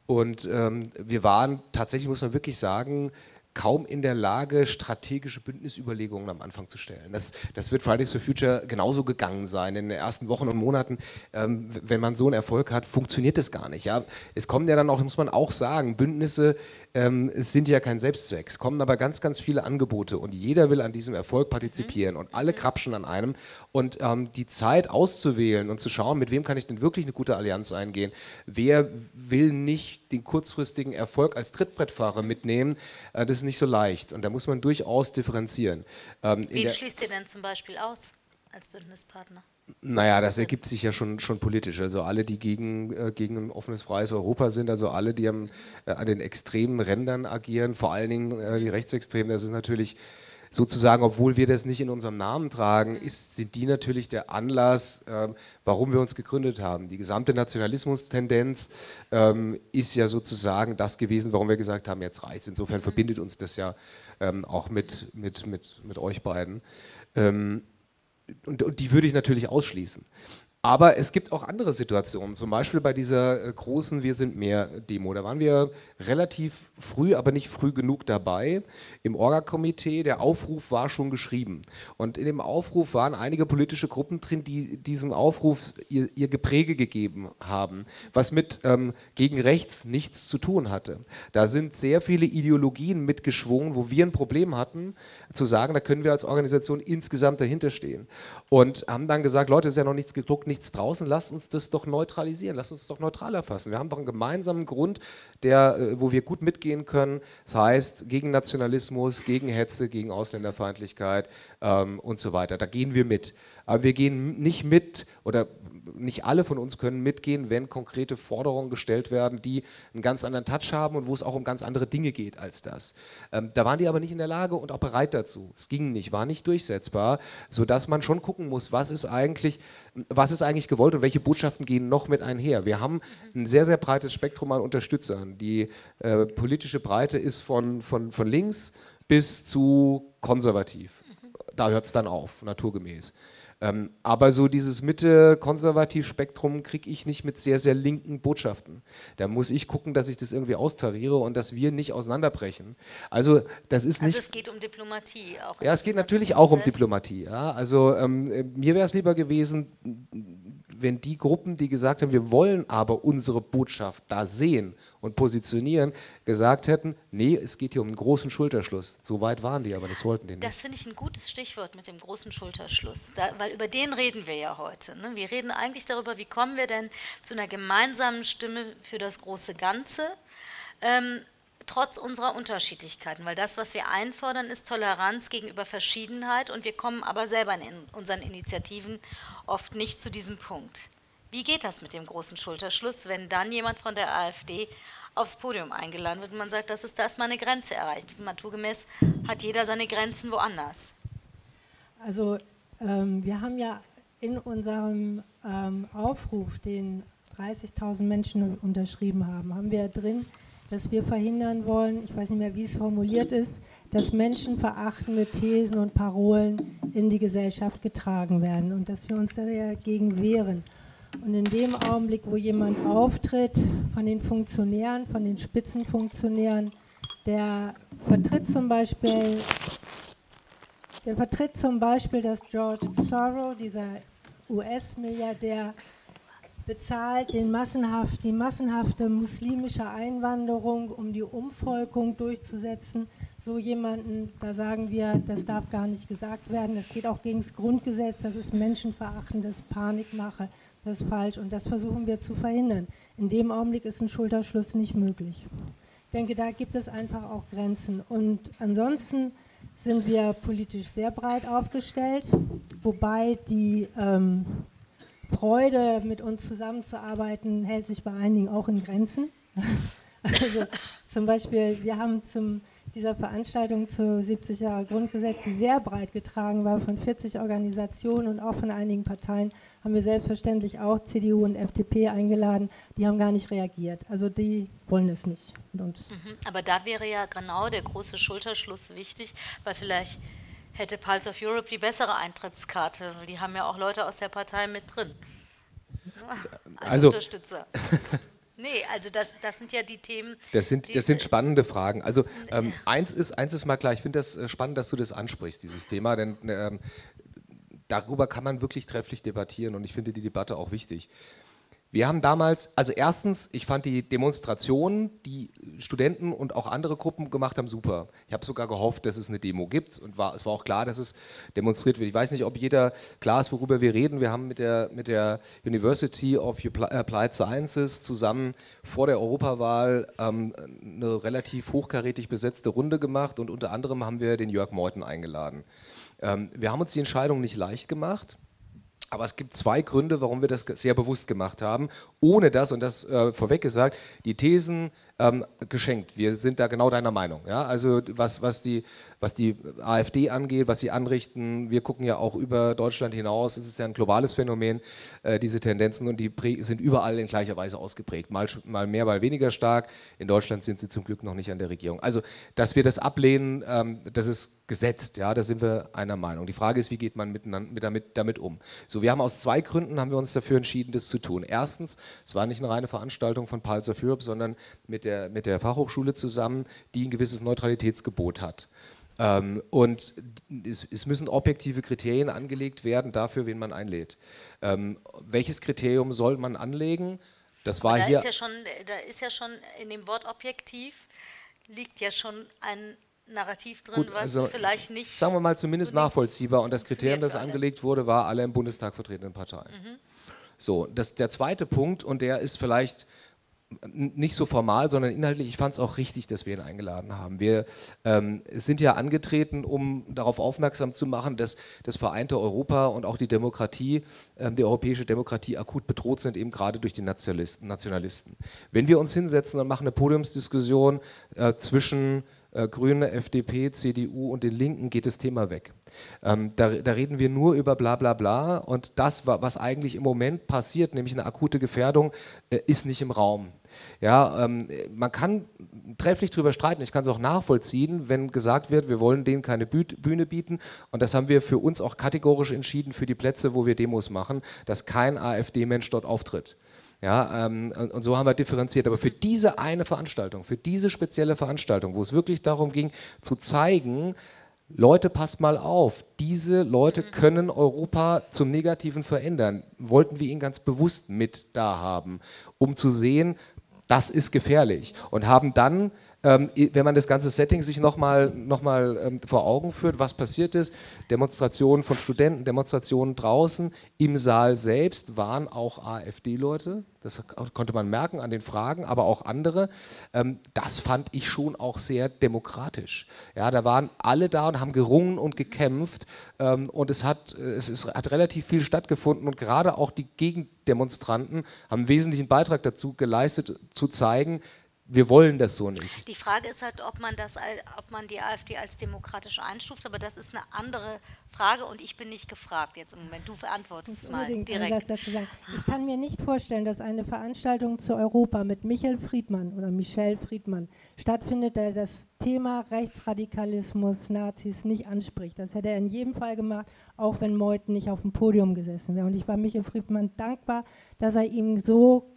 Und ähm, wir waren tatsächlich, muss man wirklich sagen, kaum in der Lage, strategische Bündnisüberlegungen am Anfang zu stellen. Das, das wird Fridays for Future genauso gegangen sein. In den ersten Wochen und Monaten, ähm, wenn man so einen Erfolg hat, funktioniert das gar nicht. Ja? Es kommen ja dann auch, muss man auch sagen, Bündnisse ähm, sind ja kein Selbstzweck. Es kommen aber ganz, ganz viele Angebote und jeder will an diesem Erfolg partizipieren und alle krapschen an einem. Und ähm, die Zeit auszuwählen und zu schauen, mit wem kann ich denn wirklich eine gute Allianz eingehen, wer will nicht den kurzfristigen Erfolg als Trittbrettfahrer mitnehmen, äh, das ist nicht so leicht. Und da muss man durchaus differenzieren. Ähm, Wen schließt ihr denn zum Beispiel aus als Bündnispartner? naja, das ergibt sich ja schon, schon politisch. Also alle, die gegen, äh, gegen ein offenes, freies Europa sind, also alle, die am, äh, an den extremen Rändern agieren, vor allen Dingen äh, die Rechtsextremen, das ist natürlich sozusagen, obwohl wir das nicht in unserem Namen tragen, ist, sind die natürlich der Anlass, ähm, warum wir uns gegründet haben. Die gesamte Nationalismus-Tendenz ähm, ist ja sozusagen das gewesen, warum wir gesagt haben, jetzt reicht Insofern verbindet uns das ja ähm, auch mit, mit, mit, mit euch beiden. Ähm, und, und die würde ich natürlich ausschließen. Aber es gibt auch andere Situationen, zum Beispiel bei dieser äh, großen Wir sind mehr Demo. Da waren wir relativ früh, aber nicht früh genug dabei im Orga-Komitee. Der Aufruf war schon geschrieben. Und in dem Aufruf waren einige politische Gruppen drin, die diesem Aufruf ihr, ihr Gepräge gegeben haben, was mit ähm, gegen rechts nichts zu tun hatte. Da sind sehr viele Ideologien mitgeschwungen, wo wir ein Problem hatten, zu sagen, da können wir als Organisation insgesamt dahinter stehen. Und haben dann gesagt, Leute, es ist ja noch nichts gedruckt, nichts draußen, lasst uns das doch neutralisieren, lasst uns das doch neutral erfassen. Wir haben doch einen gemeinsamen Grund, der, äh, wo wir gut mitgehen können. Das heißt, gegen Nationalismus, gegen Hetze, gegen Ausländerfeindlichkeit ähm, und so weiter. Da gehen wir mit. Aber wir gehen nicht mit oder nicht alle von uns können mitgehen, wenn konkrete Forderungen gestellt werden, die einen ganz anderen Touch haben und wo es auch um ganz andere Dinge geht als das. Ähm, da waren die aber nicht in der Lage und auch bereit dazu. Es ging nicht, war nicht durchsetzbar, sodass man schon gucken muss, was ist eigentlich, was ist eigentlich gewollt und welche Botschaften gehen noch mit einher. Wir haben ein sehr, sehr breites Spektrum an Unterstützern. Die äh, politische Breite ist von, von, von links bis zu konservativ. Da hört es dann auf, naturgemäß. Ähm, aber so dieses Mitte-Konservativ-Spektrum kriege ich nicht mit sehr, sehr linken Botschaften. Da muss ich gucken, dass ich das irgendwie austariere und dass wir nicht auseinanderbrechen. Also das ist Also nicht... es geht um Diplomatie auch. Ja, es geht natürlich auch um. Diplomatie. Ja? Also ähm, äh, mir wäre es lieber gewesen, wenn die Gruppen, die gesagt haben, wir wollen aber unsere Botschaft da sehen und positionieren, gesagt hätten, nee, es geht hier um einen großen Schulterschluss. So weit waren die, aber das wollten die nicht. Das finde ich ein gutes Stichwort mit dem großen Schulterschluss, da, weil über den reden wir ja heute. Ne? Wir reden eigentlich darüber, wie kommen wir denn zu einer gemeinsamen Stimme für das große Ganze, ähm, trotz unserer Unterschiedlichkeiten. Weil das, was wir einfordern, ist Toleranz gegenüber Verschiedenheit und wir kommen aber selber in unseren Initiativen oft nicht zu diesem Punkt. Wie geht das mit dem großen Schulterschluss, wenn dann jemand von der AfD aufs Podium eingeladen wird und man sagt, das ist da ist mal eine Grenze erreicht. Naturgemäß hat jeder seine Grenzen woanders. Also ähm, wir haben ja in unserem ähm, Aufruf, den 30.000 Menschen unterschrieben haben, haben wir drin, dass wir verhindern wollen, ich weiß nicht mehr, wie es formuliert ist, dass menschenverachtende Thesen und Parolen in die Gesellschaft getragen werden und dass wir uns dagegen wehren. Und in dem Augenblick, wo jemand auftritt von den Funktionären, von den Spitzenfunktionären, der vertritt zum Beispiel, der vertritt zum Beispiel, dass George Soros, dieser US-Milliardär, bezahlt den massenhaft, die massenhafte muslimische Einwanderung, um die Umvolkung durchzusetzen. So jemanden, da sagen wir, das darf gar nicht gesagt werden. Das geht auch gegen das Grundgesetz, das ist menschenverachtend, das ist Panikmache, das ist falsch und das versuchen wir zu verhindern. In dem Augenblick ist ein Schulterschluss nicht möglich. Ich denke, da gibt es einfach auch Grenzen. Und ansonsten sind wir politisch sehr breit aufgestellt, wobei die ähm, Freude, mit uns zusammenzuarbeiten, hält sich bei einigen auch in Grenzen. Also zum Beispiel, wir haben zum dieser Veranstaltung zu 70 Jahre Grundgesetz, die sehr breit getragen war von 40 Organisationen und auch von einigen Parteien, haben wir selbstverständlich auch CDU und FDP eingeladen. Die haben gar nicht reagiert. Also die wollen es nicht. Mhm. Aber da wäre ja genau der große Schulterschluss wichtig, weil vielleicht hätte Pulse of Europe die bessere Eintrittskarte. Die haben ja auch Leute aus der Partei mit drin. Als also, Unterstützer. Nee, also das, das sind ja die Themen. Das sind, das sind spannende Fragen. Also ähm, eins, ist, eins ist mal klar, ich finde das äh, spannend, dass du das ansprichst, dieses Thema, denn ähm, darüber kann man wirklich trefflich debattieren und ich finde die Debatte auch wichtig. Wir haben damals, also erstens, ich fand die Demonstrationen, die Studenten und auch andere Gruppen gemacht haben, super. Ich habe sogar gehofft, dass es eine Demo gibt und war, es war auch klar, dass es demonstriert wird. Ich weiß nicht, ob jeder klar ist, worüber wir reden. Wir haben mit der, mit der University of Applied Sciences zusammen vor der Europawahl ähm, eine relativ hochkarätig besetzte Runde gemacht und unter anderem haben wir den Jörg Meuthen eingeladen. Ähm, wir haben uns die Entscheidung nicht leicht gemacht. Aber es gibt zwei Gründe, warum wir das sehr bewusst gemacht haben, ohne das, und das äh, vorweg gesagt, die Thesen ähm, geschenkt. Wir sind da genau deiner Meinung. Ja? Also was, was, die, was die AfD angeht, was sie anrichten, wir gucken ja auch über Deutschland hinaus, es ist ja ein globales Phänomen, äh, diese Tendenzen, und die sind überall in gleicher Weise ausgeprägt. Mal, mal mehr, mal weniger stark. In Deutschland sind sie zum Glück noch nicht an der Regierung. Also, dass wir das ablehnen, ähm, das ist gesetzt, ja, da sind wir einer Meinung. Die Frage ist, wie geht man miteinander, damit, damit um? So, wir haben aus zwei Gründen haben wir uns dafür entschieden, das zu tun. Erstens, es war nicht eine reine Veranstaltung von Pulse Europe, sondern mit der, mit der Fachhochschule zusammen, die ein gewisses Neutralitätsgebot hat. Ähm, und es, es, müssen objektive Kriterien angelegt werden dafür, wen man einlädt. Ähm, welches Kriterium soll man anlegen? Das war da hier. Ist ja schon, da ist ja schon in dem Wort objektiv liegt ja schon ein Narrativ drin, Gut, also was vielleicht nicht. Sagen wir mal zumindest nachvollziehbar. Und das Kriterium, das angelegt wurde, war alle im Bundestag vertretenen Parteien. Mhm. So, das, der zweite Punkt, und der ist vielleicht nicht so formal, sondern inhaltlich, ich fand es auch richtig, dass wir ihn eingeladen haben. Wir ähm, sind ja angetreten, um darauf aufmerksam zu machen, dass das vereinte Europa und auch die Demokratie, ähm, die europäische Demokratie akut bedroht sind, eben gerade durch die Nationalisten. Nationalisten. Wenn wir uns hinsetzen und machen eine Podiumsdiskussion äh, zwischen äh, Grüne, FDP, CDU und den Linken geht das Thema weg. Ähm, da, da, reden wir nur über bla bla bla und das, was eigentlich im Moment passiert, nämlich eine akute Gefährdung, äh, ist nicht im Raum. Ja, ähm, man kann trefflich darüber streiten, ich kann es auch nachvollziehen, wenn gesagt wird, wir wollen denen keine Bühne bieten und das haben wir für uns auch kategorisch entschieden für die Plätze, wo wir Demos machen, dass kein AfD-Mensch dort auftritt. Ja, ähm, und, so haben wir differenziert. Aber für diese eine Veranstaltung, für diese spezielle Veranstaltung, wo es wirklich darum ging, zu zeigen, Leute, passt mal auf, diese Leute mhm. können Europa zum Negativen verändern. Wollten wir ihn ganz bewusst mit da haben, um zu sehen, das ist gefährlich. Und haben dann ähm, wenn man das ganze Setting sich nochmal noch mal, ähm, vor Augen führt, was passiert ist, Demonstrationen von Studenten, Demonstrationen draußen, im Saal selbst waren auch AfD-Leute, das konnte man merken an den Fragen, aber auch andere. Ähm, das fand ich schon auch sehr demokratisch. Ja, da waren alle da und haben gerungen und gekämpft und es hat, es ist, hat relativ viel stattgefunden und gerade auch die Gegendemonstranten haben einen wesentlichen Beitrag dazu geleistet, zu zeigen, wir wollen das so nicht. Die Frage ist halt, ob man, das, ob man die AfD als demokratisch einstuft, aber das ist eine andere Frage und ich bin nicht gefragt jetzt im Moment. Du verantwortest mal direkt. Ich kann mir nicht vorstellen, dass eine Veranstaltung zu Europa mit Michael Friedmann oder Michel Friedmann stattfindet, der das Thema Rechtsradikalismus, Nazis nicht anspricht. Das hätte er in jedem Fall gemacht, auch wenn Meuthen nicht auf dem Podium gesessen wäre. Und ich war Michael Friedmann dankbar, dass er ihm so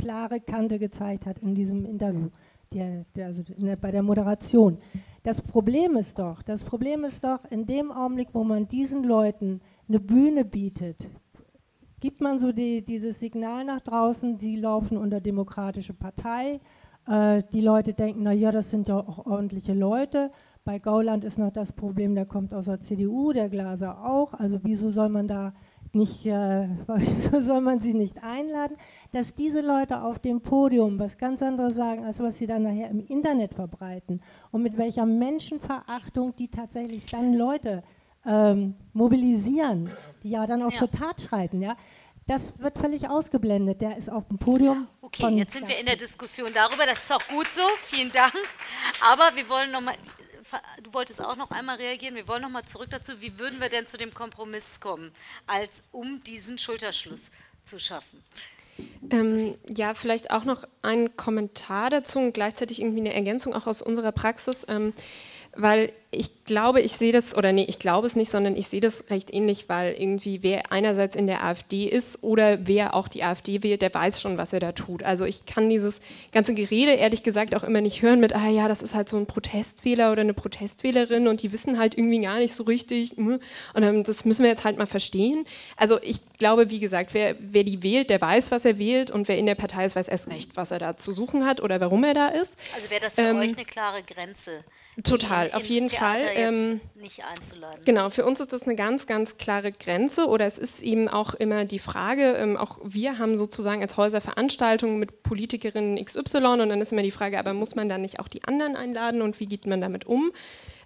klare Kante gezeigt hat in diesem Interview, der, der, also bei der Moderation. Das Problem ist doch, das Problem ist doch, in dem Augenblick, wo man diesen Leuten eine Bühne bietet, gibt man so die, dieses Signal nach draußen, sie laufen unter demokratische Partei. Äh, die Leute denken, naja, das sind ja auch ordentliche Leute. Bei Gauland ist noch das Problem, der kommt aus der CDU, der Glaser auch. Also wieso soll man da nicht, äh, wieso soll man sie nicht einladen, dass diese Leute auf dem Podium was ganz anderes sagen, als was sie dann nachher im Internet verbreiten und mit welcher Menschenverachtung die tatsächlich dann Leute ähm, mobilisieren, die ja dann auch ja. zur Tat schreiten, ja. Das wird völlig ausgeblendet. Der ist auf dem Podium. Okay, jetzt sind wir in der Diskussion darüber. Das ist auch gut so. Vielen Dank. Aber wir wollen nochmal du wolltest auch noch einmal reagieren. Wir wollen noch mal zurück dazu. Wie würden wir denn zu dem Kompromiss kommen, als um diesen Schulterschluss zu schaffen? Ähm, ja, vielleicht auch noch ein Kommentar dazu und gleichzeitig irgendwie eine Ergänzung auch aus unserer Praxis. Ähm, weil ich glaube, ich sehe das, oder nee, ich glaube es nicht, sondern ich sehe das recht ähnlich, weil irgendwie wer einerseits in der AfD ist oder wer auch die AfD wählt, der weiß schon, was er da tut. Also ich kann dieses ganze Gerede ehrlich gesagt auch immer nicht hören mit, ah ja, das ist halt so ein Protestwähler oder eine Protestwählerin und die wissen halt irgendwie gar nicht so richtig hm, und das müssen wir jetzt halt mal verstehen. Also ich glaube, wie gesagt, wer, wer die wählt, der weiß, was er wählt und wer in der Partei ist, weiß erst recht, was er da zu suchen hat oder warum er da ist. Also wäre das für ähm, euch eine klare Grenze? Total, auf jeden Fall. Ähm, nicht einzuladen. Genau, für uns ist das eine ganz, ganz klare Grenze oder es ist eben auch immer die Frage, ähm, auch wir haben sozusagen als Häuser Veranstaltungen mit Politikerinnen XY und dann ist immer die Frage, aber muss man dann nicht auch die anderen einladen und wie geht man damit um?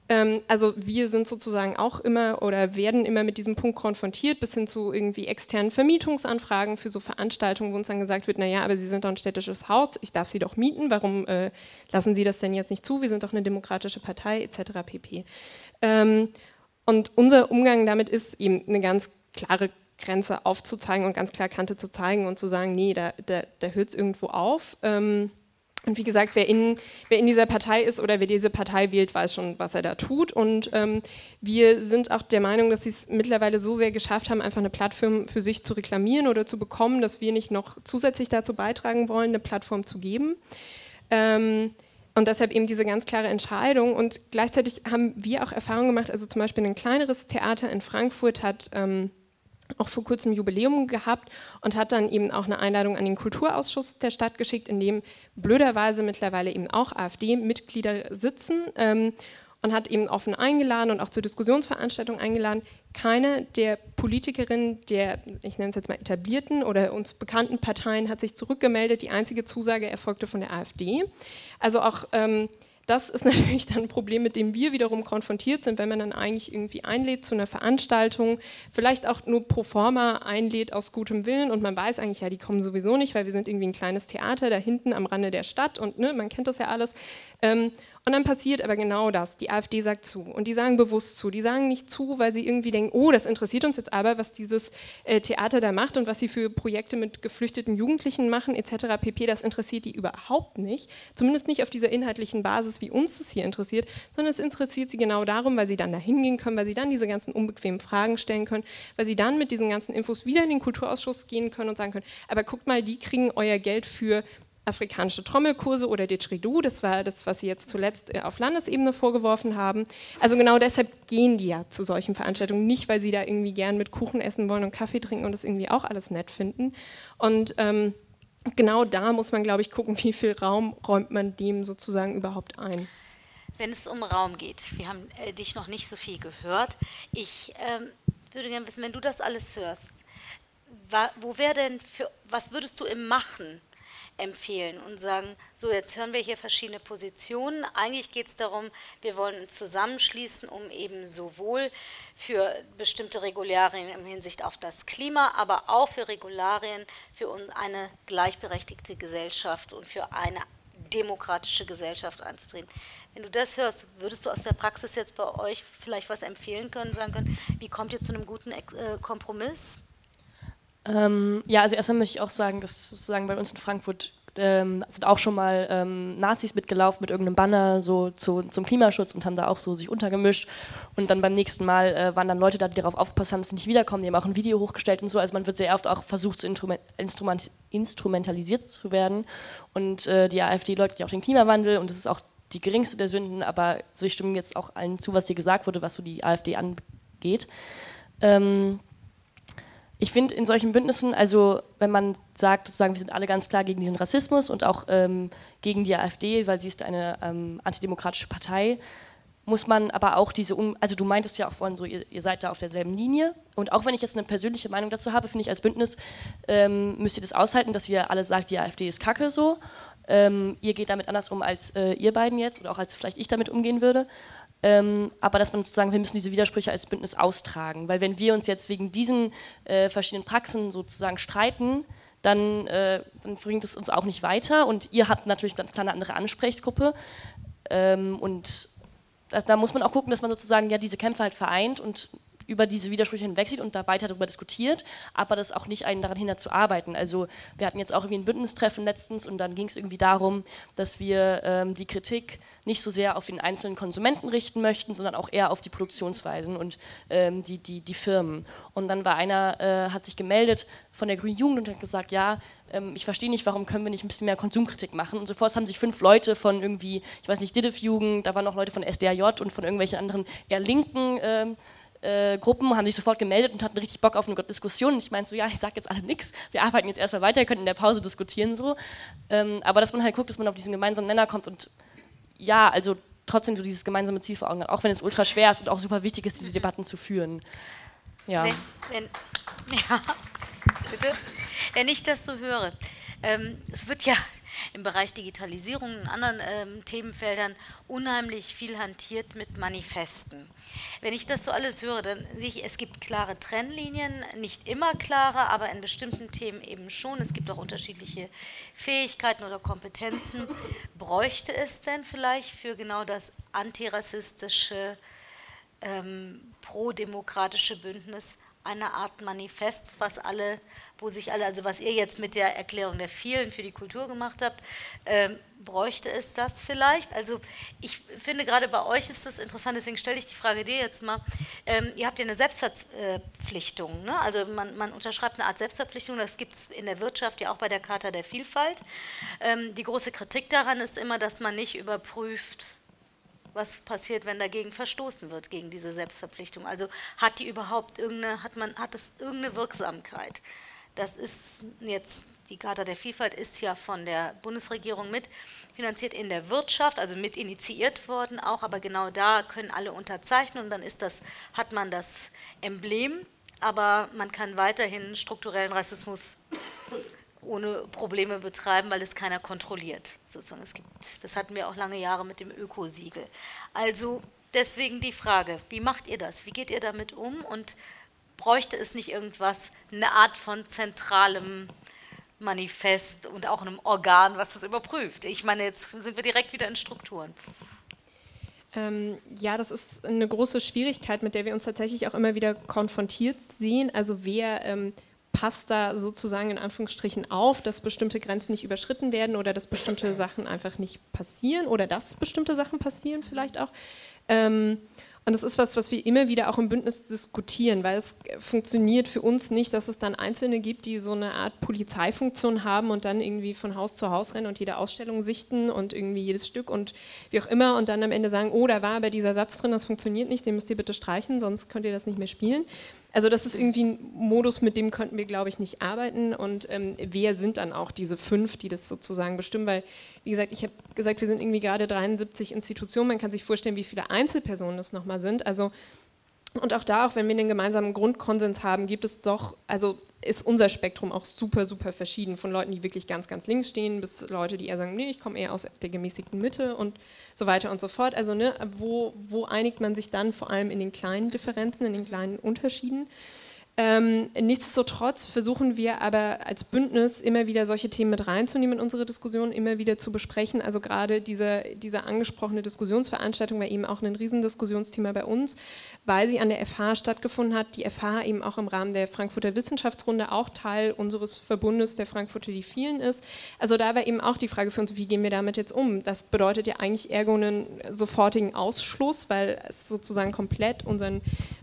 Ähm, also wir sind sozusagen auch immer oder werden immer mit diesem Punkt konfrontiert, bis hin zu irgendwie externen Vermietungsanfragen für so Veranstaltungen, wo uns dann gesagt wird, naja, aber Sie sind doch ein städtisches Haus, ich darf Sie doch mieten, warum äh, lassen Sie das denn jetzt nicht zu? Wir sind doch eine demokratische Partei etc. pp. Ähm, und unser Umgang damit ist eben eine ganz klare Grenze aufzuzeigen und ganz klar Kante zu zeigen und zu sagen, nee, da, da, da hört es irgendwo auf. Ähm, und wie gesagt, wer in, wer in dieser Partei ist oder wer diese Partei wählt, weiß schon, was er da tut. Und ähm, wir sind auch der Meinung, dass sie es mittlerweile so sehr geschafft haben, einfach eine Plattform für sich zu reklamieren oder zu bekommen, dass wir nicht noch zusätzlich dazu beitragen wollen, eine Plattform zu geben. Ähm, und deshalb eben diese ganz klare Entscheidung. Und gleichzeitig haben wir auch Erfahrungen gemacht, also zum Beispiel ein kleineres Theater in Frankfurt hat... Ähm, auch vor kurzem Jubiläum gehabt und hat dann eben auch eine Einladung an den Kulturausschuss der Stadt geschickt, in dem blöderweise mittlerweile eben auch AfD-Mitglieder sitzen ähm, und hat eben offen eingeladen und auch zur Diskussionsveranstaltung eingeladen. Keine der Politikerinnen der, ich nenne es jetzt mal etablierten oder uns bekannten Parteien hat sich zurückgemeldet. Die einzige Zusage erfolgte von der AfD. Also auch ähm, das ist natürlich dann ein Problem, mit dem wir wiederum konfrontiert sind, wenn man dann eigentlich irgendwie einlädt zu einer Veranstaltung, vielleicht auch nur pro forma einlädt aus gutem Willen und man weiß eigentlich, ja, die kommen sowieso nicht, weil wir sind irgendwie ein kleines Theater da hinten am Rande der Stadt und ne, man kennt das ja alles. Ähm, und dann passiert aber genau das. Die AfD sagt zu. Und die sagen bewusst zu. Die sagen nicht zu, weil sie irgendwie denken, oh, das interessiert uns jetzt aber, was dieses äh, Theater da macht und was sie für Projekte mit geflüchteten Jugendlichen machen, etc. pp. Das interessiert die überhaupt nicht. Zumindest nicht auf dieser inhaltlichen Basis, wie uns das hier interessiert, sondern es interessiert sie genau darum, weil sie dann da hingehen können, weil sie dann diese ganzen unbequemen Fragen stellen können, weil sie dann mit diesen ganzen Infos wieder in den Kulturausschuss gehen können und sagen können, aber guckt mal, die kriegen euer Geld für afrikanische Trommelkurse oder Didgeridoo, das war das, was Sie jetzt zuletzt äh, auf Landesebene vorgeworfen haben. Also genau deshalb gehen die ja zu solchen Veranstaltungen, nicht weil sie da irgendwie gern mit Kuchen essen wollen und Kaffee trinken und das irgendwie auch alles nett finden. Und ähm, genau da muss man, glaube ich, gucken, wie viel Raum räumt man dem sozusagen überhaupt ein. Wenn es um Raum geht, wir haben äh, dich noch nicht so viel gehört. Ich ähm, würde gerne wissen, wenn du das alles hörst, wa wo wäre denn für, was würdest du im Machen empfehlen und sagen, so jetzt hören wir hier verschiedene Positionen. Eigentlich geht es darum, wir wollen uns zusammenschließen, um eben sowohl für bestimmte Regularien in Hinsicht auf das Klima, aber auch für Regularien für eine gleichberechtigte Gesellschaft und für eine demokratische Gesellschaft einzutreten. Wenn du das hörst, würdest du aus der Praxis jetzt bei euch vielleicht was empfehlen können, sagen können, wie kommt ihr zu einem guten äh, Kompromiss? Ähm, ja, also erstmal möchte ich auch sagen, dass sozusagen bei uns in Frankfurt ähm, sind auch schon mal ähm, Nazis mitgelaufen mit irgendeinem Banner so zu, zum Klimaschutz und haben da auch so sich untergemischt. Und dann beim nächsten Mal äh, waren dann Leute da, die darauf aufgepasst haben, dass sie nicht wiederkommen. Die haben auch ein Video hochgestellt und so. Also man wird sehr oft auch versucht, zu instrument, instrument, instrumentalisiert zu werden. Und äh, die AfD leugnet ja auch den Klimawandel und das ist auch die geringste der Sünden. Aber so ich stimme jetzt auch allen zu, was hier gesagt wurde, was so die AfD angeht. Ähm, ich finde in solchen Bündnissen, also wenn man sagt, sozusagen, wir sind alle ganz klar gegen diesen Rassismus und auch ähm, gegen die AfD, weil sie ist eine ähm, antidemokratische Partei, muss man aber auch diese, um also du meintest ja auch vorhin so, ihr, ihr, seid da auf derselben Linie und auch wenn ich jetzt eine persönliche Meinung dazu habe, finde ich als Bündnis ähm, müsst ihr das aushalten, dass ihr alle sagt, die AfD ist kacke so. Ähm, ihr geht damit anders um als äh, ihr beiden jetzt oder auch als vielleicht ich damit umgehen würde. Ähm, aber dass man sozusagen, wir müssen diese Widersprüche als Bündnis austragen. Weil wenn wir uns jetzt wegen diesen äh, verschiedenen Praxen sozusagen streiten, dann, äh, dann, bringt es uns auch nicht weiter. Und ihr habt natürlich ganz klar eine andere Ansprechgruppe. Ähm, und da, da, muss man auch gucken, dass man sozusagen ja diese Kämpfe halt vereint und über diese Widersprüche hinwegsieht und da weiter darüber diskutiert, aber das auch nicht einen daran hindert zu arbeiten. Also wir hatten jetzt auch irgendwie ein Bündnistreffen letztens und dann ging es irgendwie darum, dass wir ähm, die Kritik nicht so sehr auf den einzelnen Konsumenten richten möchten, sondern auch eher auf die Produktionsweisen und ähm, die, die, die Firmen. Und dann war einer, äh, hat sich gemeldet von der Grünen Jugend und hat gesagt, ja, ähm, ich verstehe nicht, warum können wir nicht ein bisschen mehr Konsumkritik machen. Und sofort haben sich fünf Leute von irgendwie, ich weiß nicht, Didif-Jugend, da waren noch Leute von SDAJ und von irgendwelchen anderen eher linken ähm, äh, Gruppen haben sich sofort gemeldet und hatten richtig Bock auf eine Diskussion. Und ich meinte so, ja, ich sage jetzt alle nichts, wir arbeiten jetzt erstmal weiter, können in der Pause diskutieren so. Ähm, aber dass man halt guckt, dass man auf diesen gemeinsamen Nenner kommt und ja, also trotzdem so dieses gemeinsame Ziel vor Augen hat, auch wenn es ultra schwer ist und auch super wichtig ist, diese Debatten zu führen. Ja. Wenn, wenn, ja, bitte. Wenn ich das so höre, ähm, es wird ja im Bereich Digitalisierung und anderen ähm, Themenfeldern unheimlich viel hantiert mit Manifesten. Wenn ich das so alles höre, dann sehe ich, es gibt klare Trennlinien, nicht immer klare, aber in bestimmten Themen eben schon. Es gibt auch unterschiedliche Fähigkeiten oder Kompetenzen. Bräuchte es denn vielleicht für genau das antirassistische, ähm, pro-demokratische Bündnis eine Art Manifest, was alle wo sich alle, also was ihr jetzt mit der Erklärung der vielen für die Kultur gemacht habt, ähm, bräuchte es das vielleicht? Also ich finde gerade bei euch ist das interessant, deswegen stelle ich die Frage dir jetzt mal. Ähm, ihr habt ja eine Selbstverpflichtung, ne? also man, man, unterschreibt eine Art Selbstverpflichtung, das gibt es in der Wirtschaft ja auch bei der Charta der Vielfalt. Ähm, die große Kritik daran ist immer, dass man nicht überprüft, was passiert, wenn dagegen verstoßen wird, gegen diese Selbstverpflichtung. Also hat die überhaupt irgendeine, hat man, hat es irgendeine Wirksamkeit? Das ist jetzt, die Charta der Vielfalt ist ja von der Bundesregierung mitfinanziert in der Wirtschaft, also mit initiiert worden auch, aber genau da können alle unterzeichnen und dann ist das, hat man das Emblem, aber man kann weiterhin strukturellen Rassismus ohne Probleme betreiben, weil es keiner kontrolliert. Sozusagen. Es gibt, das hatten wir auch lange Jahre mit dem Ökosiegel. Also deswegen die Frage, wie macht ihr das? Wie geht ihr damit um und bräuchte es nicht irgendwas, eine Art von zentralem Manifest und auch einem Organ, was das überprüft? Ich meine, jetzt sind wir direkt wieder in Strukturen. Ähm, ja, das ist eine große Schwierigkeit, mit der wir uns tatsächlich auch immer wieder konfrontiert sehen. Also wer ähm, passt da sozusagen in Anführungsstrichen auf, dass bestimmte Grenzen nicht überschritten werden oder dass bestimmte Sachen einfach nicht passieren oder dass bestimmte Sachen passieren vielleicht auch. Ähm, und das ist was, was wir immer wieder auch im Bündnis diskutieren, weil es funktioniert für uns nicht, dass es dann Einzelne gibt, die so eine Art Polizeifunktion haben und dann irgendwie von Haus zu Haus rennen und jede Ausstellung sichten und irgendwie jedes Stück und wie auch immer und dann am Ende sagen, oh, da war aber dieser Satz drin, das funktioniert nicht, den müsst ihr bitte streichen, sonst könnt ihr das nicht mehr spielen. Also das ist irgendwie ein Modus, mit dem könnten wir, glaube ich, nicht arbeiten. Und ähm, wer sind dann auch diese fünf, die das sozusagen bestimmen? Weil, wie gesagt, ich habe gesagt, wir sind irgendwie gerade 73 Institutionen. Man kann sich vorstellen, wie viele Einzelpersonen das nochmal sind. Also und auch da, auch wenn wir einen gemeinsamen Grundkonsens haben, gibt es doch, also ist unser Spektrum auch super, super verschieden. Von Leuten, die wirklich ganz, ganz links stehen, bis Leute, die eher sagen, nee, ich komme eher aus der gemäßigten Mitte und so weiter und so fort. Also ne, wo, wo einigt man sich dann vor allem in den kleinen Differenzen, in den kleinen Unterschieden? Ähm, nichtsdestotrotz versuchen wir aber als Bündnis immer wieder solche Themen mit reinzunehmen in unsere Diskussion, immer wieder zu besprechen. Also gerade diese, diese angesprochene Diskussionsveranstaltung war eben auch ein Riesendiskussionsthema bei uns, weil sie an der FH stattgefunden hat. Die FH eben auch im Rahmen der Frankfurter Wissenschaftsrunde auch Teil unseres Verbundes der Frankfurter die vielen ist. Also da war eben auch die Frage für uns, wie gehen wir damit jetzt um? Das bedeutet ja eigentlich ergo einen sofortigen Ausschluss, weil es sozusagen komplett unseren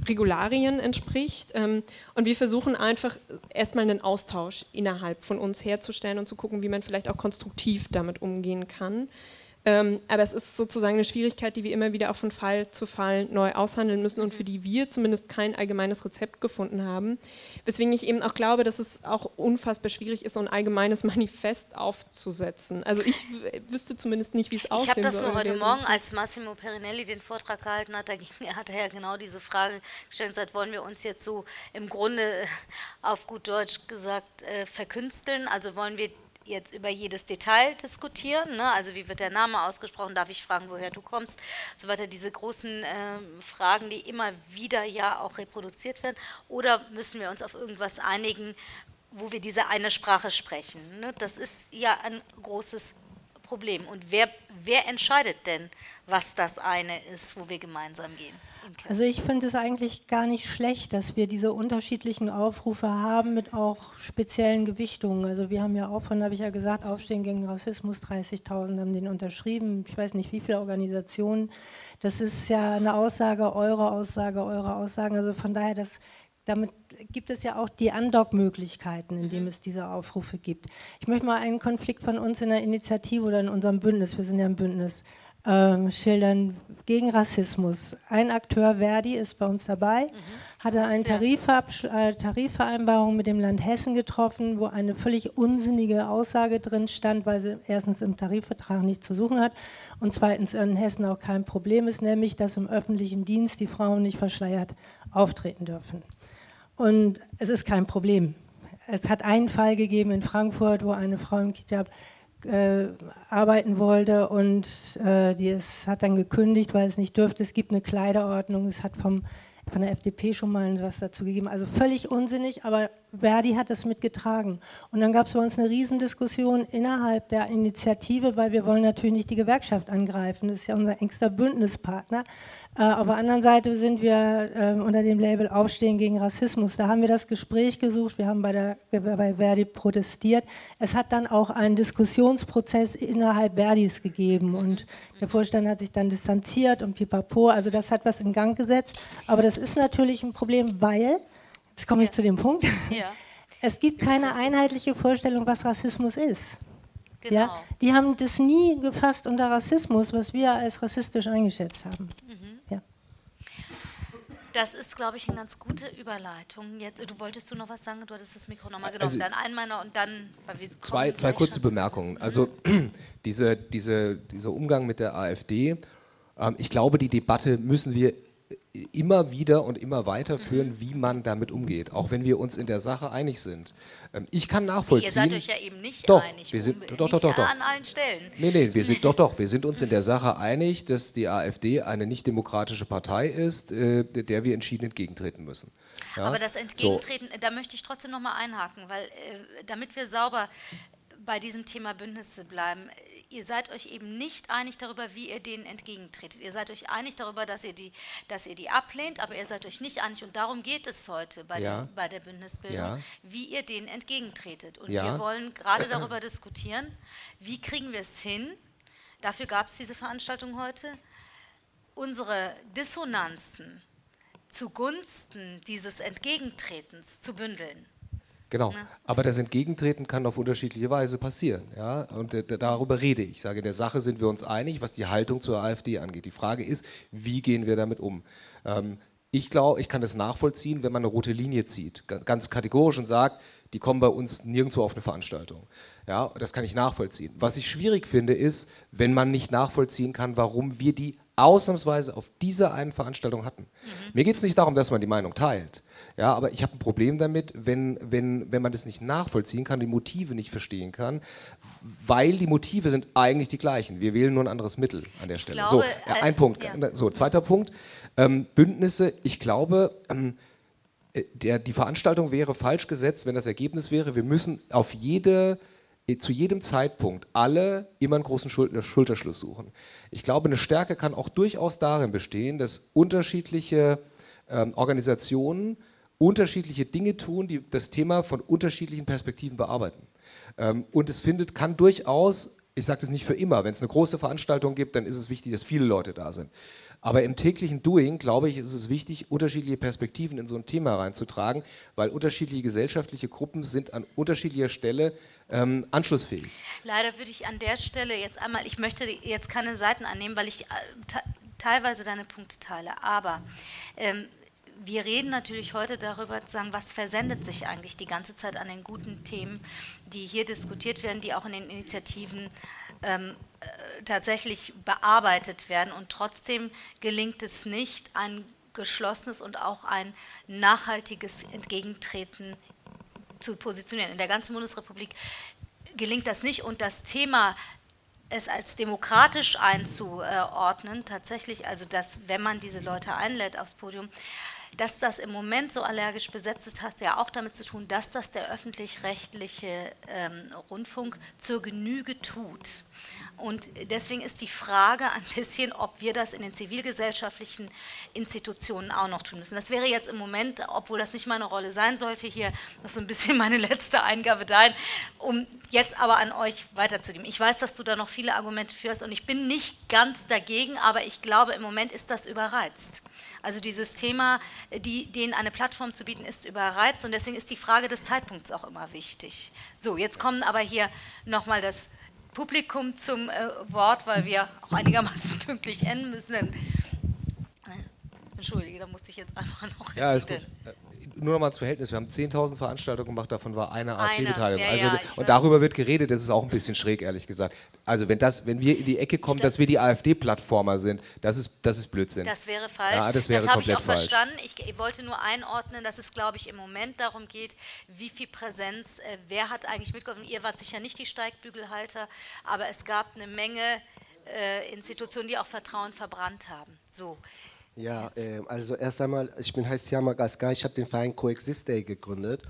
Regularien entspricht. Ähm, und wir versuchen einfach erstmal einen Austausch innerhalb von uns herzustellen und zu gucken, wie man vielleicht auch konstruktiv damit umgehen kann. Ähm, aber es ist sozusagen eine Schwierigkeit, die wir immer wieder auch von Fall zu Fall neu aushandeln müssen und für die wir zumindest kein allgemeines Rezept gefunden haben. Weswegen ich eben auch glaube, dass es auch unfassbar schwierig ist, so ein allgemeines Manifest aufzusetzen. Also ich wüsste zumindest nicht, wie es aussehen soll. Ich habe das nur heute Morgen, als Massimo Perinelli den Vortrag gehalten hat, da ging, hat er ja genau diese Frage gestellt, seit wollen wir uns jetzt so im Grunde auf gut Deutsch gesagt äh, verkünsteln, also wollen wir jetzt über jedes Detail diskutieren. Ne? Also wie wird der Name ausgesprochen? Darf ich fragen, woher du kommst? So weiter. Diese großen äh, Fragen, die immer wieder ja auch reproduziert werden. Oder müssen wir uns auf irgendwas einigen, wo wir diese eine Sprache sprechen? Ne? Das ist ja ein großes Problem. Und wer, wer entscheidet denn, was das eine ist, wo wir gemeinsam gehen? Also ich finde es eigentlich gar nicht schlecht, dass wir diese unterschiedlichen Aufrufe haben mit auch speziellen Gewichtungen. Also wir haben ja auch von, habe ich ja gesagt, Aufstehen gegen Rassismus, 30.000 haben den unterschrieben. Ich weiß nicht, wie viele Organisationen. Das ist ja eine Aussage, eure Aussage, eure Aussagen. Also von daher, das, damit gibt es ja auch die Andock-Möglichkeiten, indem mhm. es diese Aufrufe gibt. Ich möchte mal einen Konflikt von uns in der Initiative oder in unserem Bündnis, wir sind ja ein Bündnis, ähm, schildern gegen Rassismus. Ein Akteur, Verdi, ist bei uns dabei, mhm. hatte eine äh, Tarifvereinbarung mit dem Land Hessen getroffen, wo eine völlig unsinnige Aussage drin stand, weil sie erstens im Tarifvertrag nichts zu suchen hat und zweitens in Hessen auch kein Problem ist, nämlich dass im öffentlichen Dienst die Frauen nicht verschleiert auftreten dürfen. Und es ist kein Problem. Es hat einen Fall gegeben in Frankfurt, wo eine Frau im Hijab äh, arbeiten wollte und äh, die es hat dann gekündigt, weil es nicht dürfte. Es gibt eine Kleiderordnung, es hat vom, von der FDP schon mal was dazu gegeben. Also völlig unsinnig, aber Verdi hat es mitgetragen. Und dann gab es bei uns eine Riesendiskussion innerhalb der Initiative, weil wir wollen natürlich nicht die Gewerkschaft angreifen. Das ist ja unser engster Bündnispartner. Äh, auf der anderen Seite sind wir äh, unter dem Label Aufstehen gegen Rassismus. Da haben wir das Gespräch gesucht, wir haben bei, der, bei Verdi protestiert. Es hat dann auch einen Diskussionsprozess innerhalb Verdis gegeben und der Vorstand hat sich dann distanziert und pipapo. Also das hat was in Gang gesetzt. Aber das ist natürlich ein Problem, weil Jetzt komme ich ja. zu dem Punkt. Ja. Es gibt keine einheitliche Vorstellung, was Rassismus ist. Genau. Ja? Die haben das nie gefasst unter Rassismus, was wir als rassistisch eingeschätzt haben. Mhm. Das ist, glaube ich, eine ganz gute Überleitung. Jetzt, du wolltest du noch was sagen? Du hattest das Mikro nochmal genommen. Also dann einmal und dann. zwei zwei kurze Bemerkungen. Also diese, diese, dieser Umgang mit der AfD. Ähm, ich glaube, die Debatte müssen wir immer wieder und immer weiter führen, mhm. wie man damit umgeht, auch wenn wir uns in der Sache einig sind. Ähm, ich kann nachvollziehen. Ihr seid euch ja eben nicht doch, einig. Wir sind, doch, doch, doch, doch. An allen Stellen. Nee, nee, wir sind doch, doch. Wir sind uns in der Sache einig, dass die AfD eine nicht demokratische Partei ist, äh, der wir entschieden entgegentreten müssen. Ja? Aber das Entgegentreten, so. da möchte ich trotzdem nochmal einhaken, weil äh, damit wir sauber bei diesem Thema Bündnisse bleiben ihr seid euch eben nicht einig darüber, wie ihr denen entgegentretet. Ihr seid euch einig darüber, dass ihr die, dass ihr die ablehnt, aber ihr seid euch nicht einig, und darum geht es heute bei, ja. den, bei der Bündnisbildung, ja. wie ihr denen entgegentretet. Und ja. wir wollen gerade darüber diskutieren, wie kriegen wir es hin, dafür gab es diese Veranstaltung heute, unsere Dissonanzen zugunsten dieses Entgegentretens zu bündeln. Genau, aber das Entgegentreten kann auf unterschiedliche Weise passieren. Ja? Und äh, darüber rede ich. Ich sage, in der Sache sind wir uns einig, was die Haltung zur AfD angeht. Die Frage ist, wie gehen wir damit um? Ähm, ich glaube, ich kann das nachvollziehen, wenn man eine rote Linie zieht, ganz kategorisch und sagt, die kommen bei uns nirgendwo auf eine Veranstaltung. Ja, das kann ich nachvollziehen. Was ich schwierig finde, ist, wenn man nicht nachvollziehen kann, warum wir die ausnahmsweise auf dieser einen Veranstaltung hatten. Mhm. Mir geht es nicht darum, dass man die Meinung teilt. Ja, aber ich habe ein Problem damit, wenn, wenn, wenn man das nicht nachvollziehen kann, die Motive nicht verstehen kann, weil die Motive sind eigentlich die gleichen. Wir wählen nur ein anderes Mittel an der Stelle. Glaube, so, ja, ein äh, Punkt. Ja. So, zweiter Punkt. Ähm, Bündnisse, ich glaube, ähm, äh, der, die Veranstaltung wäre falsch gesetzt, wenn das Ergebnis wäre, wir müssen auf jede, äh, zu jedem Zeitpunkt alle immer einen großen Schulterschluss suchen. Ich glaube, eine Stärke kann auch durchaus darin bestehen, dass unterschiedliche ähm, Organisationen unterschiedliche Dinge tun, die das Thema von unterschiedlichen Perspektiven bearbeiten. Ähm, und es findet, kann durchaus, ich sage das nicht für immer, wenn es eine große Veranstaltung gibt, dann ist es wichtig, dass viele Leute da sind. Aber im täglichen Doing, glaube ich, ist es wichtig, unterschiedliche Perspektiven in so ein Thema reinzutragen, weil unterschiedliche gesellschaftliche Gruppen sind an unterschiedlicher Stelle ähm, anschlussfähig. Leider würde ich an der Stelle jetzt einmal, ich möchte jetzt keine Seiten annehmen, weil ich äh, teilweise deine Punkte teile, aber ähm, wir reden natürlich heute darüber, zu sagen, was versendet sich eigentlich die ganze Zeit an den guten Themen, die hier diskutiert werden, die auch in den Initiativen ähm, äh, tatsächlich bearbeitet werden. Und trotzdem gelingt es nicht, ein geschlossenes und auch ein nachhaltiges Entgegentreten zu positionieren. In der ganzen Bundesrepublik gelingt das nicht und das Thema es als demokratisch einzuordnen, tatsächlich, also dass, wenn man diese Leute einlädt aufs Podium, dass das im Moment so allergisch besetzt ist, hat ja auch damit zu tun, dass das der öffentlich-rechtliche ähm, Rundfunk zur Genüge tut. Und deswegen ist die Frage ein bisschen, ob wir das in den zivilgesellschaftlichen Institutionen auch noch tun müssen. Das wäre jetzt im Moment, obwohl das nicht meine Rolle sein sollte, hier noch so ein bisschen meine letzte Eingabe dahin, um jetzt aber an euch weiterzugeben. Ich weiß, dass du da noch viele Argumente führst und ich bin nicht ganz dagegen, aber ich glaube, im Moment ist das überreizt. Also dieses Thema, die, denen eine Plattform zu bieten, ist überreizt und deswegen ist die Frage des Zeitpunkts auch immer wichtig. So, jetzt kommen aber hier nochmal das Publikum zum äh, Wort, weil wir auch einigermaßen pünktlich enden müssen. Äh, Entschuldige, da musste ich jetzt einfach noch. Ja, alles gut nur noch mal ins Verhältnis, wir haben 10.000 Veranstaltungen gemacht, davon war eine AfD-Beteiligung. Ja, also, ja, und darüber wird geredet, das ist auch ein bisschen schräg, ehrlich gesagt. Also wenn, das, wenn wir in die Ecke kommen, dass wir die AfD-Plattformer sind, das ist, das ist Blödsinn. Das wäre falsch. Ja, das wäre das habe ich auch falsch. verstanden. Ich, ich, wollte nur einordnen, dass es, glaube ich, im Moment darum geht, wie viel Präsenz, äh, wer hat eigentlich mitgeholfen. Ihr wart sicher nicht die Steigbügelhalter, aber es gab eine Menge äh, Institutionen, die auch Vertrauen verbrannt haben. So. Ja, äh, also erst einmal, ich bin heißt Siama Gaskar, ich habe den Verein Coexist Day gegründet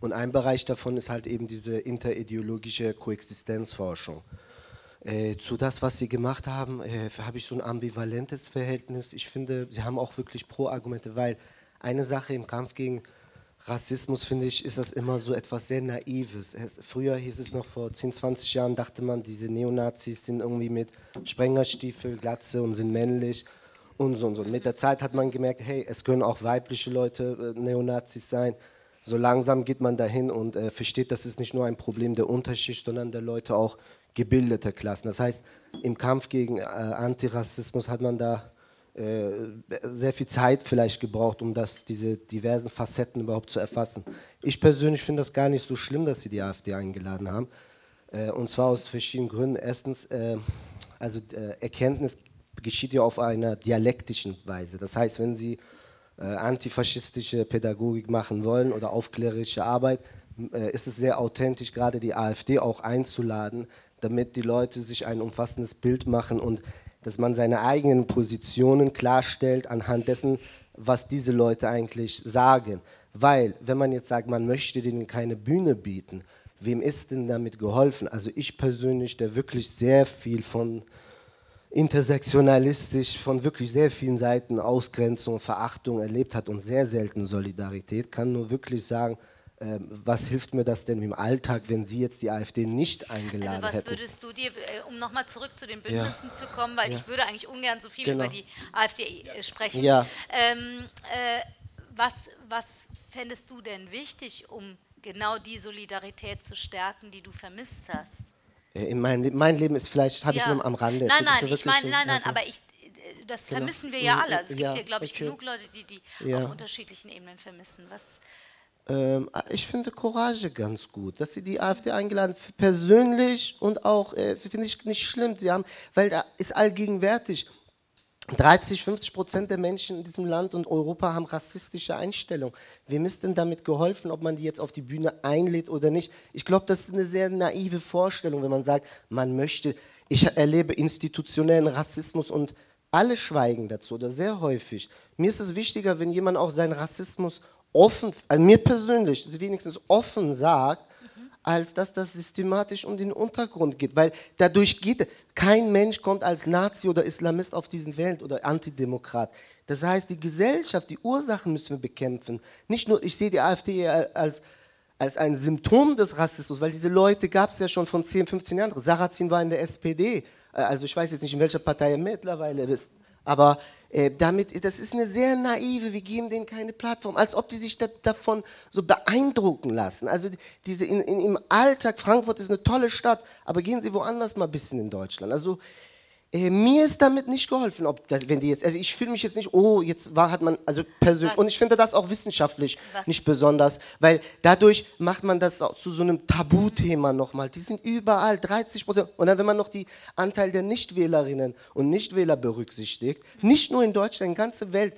und ein Bereich davon ist halt eben diese interideologische Koexistenzforschung. Äh, zu das, was Sie gemacht haben, äh, habe ich so ein ambivalentes Verhältnis. Ich finde, Sie haben auch wirklich Pro-Argumente, weil eine Sache im Kampf gegen Rassismus, finde ich, ist das immer so etwas sehr Naives. Es, früher hieß es noch vor 10, 20 Jahren, dachte man, diese Neonazis sind irgendwie mit Sprengerstiefel, Glatze und sind männlich und so und so. Mit der Zeit hat man gemerkt, hey, es können auch weibliche Leute äh, Neonazis sein. So langsam geht man dahin und äh, versteht, das ist nicht nur ein Problem der Unterschicht, sondern der Leute auch gebildeter Klassen. Das heißt, im Kampf gegen äh, Antirassismus hat man da äh, sehr viel Zeit vielleicht gebraucht, um das, diese diversen Facetten überhaupt zu erfassen. Ich persönlich finde das gar nicht so schlimm, dass sie die AfD eingeladen haben. Äh, und zwar aus verschiedenen Gründen. Erstens, äh, also Erkenntnis geschieht ja auf einer dialektischen Weise. Das heißt, wenn Sie äh, antifaschistische Pädagogik machen wollen oder aufklärerische Arbeit, äh, ist es sehr authentisch, gerade die AfD auch einzuladen, damit die Leute sich ein umfassendes Bild machen und dass man seine eigenen Positionen klarstellt anhand dessen, was diese Leute eigentlich sagen. Weil, wenn man jetzt sagt, man möchte denen keine Bühne bieten, wem ist denn damit geholfen? Also ich persönlich, der wirklich sehr viel von intersektionalistisch von wirklich sehr vielen Seiten Ausgrenzung, Verachtung erlebt hat und sehr selten Solidarität, kann nur wirklich sagen, äh, was hilft mir das denn im Alltag, wenn Sie jetzt die AfD nicht eingeladen hätten? Also was hätten? würdest du dir, äh, um nochmal zurück zu den Bündnissen ja. zu kommen, weil ja. ich würde eigentlich ungern so viel genau. über die AfD äh, sprechen. Ja. Ähm, äh, was, was fändest du denn wichtig, um genau die Solidarität zu stärken, die du vermisst hast? Äh, in mein, mein Leben ist vielleicht, habe ja. ich nur am Rande Nein, nein, ich meine, nein, nein, aber ich, das genau. vermissen wir ja mhm, alle. Also es gibt ja, glaube ich, okay. genug Leute, die die ja. auf unterschiedlichen Ebenen vermissen. Was ähm, ich finde Courage ganz gut, dass sie die AfD eingeladen persönlich und auch äh, finde ich nicht schlimm. Sie haben, weil da ist allgegenwärtig. 30, 50 Prozent der Menschen in diesem Land und Europa haben rassistische Einstellungen. Wem ist denn damit geholfen, ob man die jetzt auf die Bühne einlädt oder nicht? Ich glaube, das ist eine sehr naive Vorstellung, wenn man sagt, man möchte. Ich erlebe institutionellen Rassismus und alle schweigen dazu oder sehr häufig. Mir ist es wichtiger, wenn jemand auch seinen Rassismus offen, also mir persönlich, wenigstens offen sagt, als dass das systematisch um den Untergrund geht. Weil dadurch geht, kein Mensch kommt als Nazi oder Islamist auf diesen Welt oder Antidemokrat. Das heißt, die Gesellschaft, die Ursachen müssen wir bekämpfen. Nicht nur, ich sehe die AfD als, als ein Symptom des Rassismus, weil diese Leute gab es ja schon von 10, 15 Jahren. Sarrazin war in der SPD. Äh, also ich weiß jetzt nicht, in welcher Partei er mittlerweile ist. Aber äh, damit, das ist eine sehr naive, wir geben denen keine Plattform, als ob die sich da, davon so beeindrucken lassen. Also diese in, in, im Alltag, Frankfurt ist eine tolle Stadt, aber gehen Sie woanders mal ein bisschen in Deutschland. Also mir ist damit nicht geholfen, ob wenn die jetzt, also ich fühle mich jetzt nicht, oh, jetzt war, hat man, also persönlich, Was? und ich finde das auch wissenschaftlich Was? nicht besonders, weil dadurch macht man das auch zu so einem Tabuthema nochmal. Die sind überall, 30 Prozent. Und dann, wenn man noch die Anteil der Nichtwählerinnen und Nichtwähler berücksichtigt, nicht nur in Deutschland, in der ganzen Welt,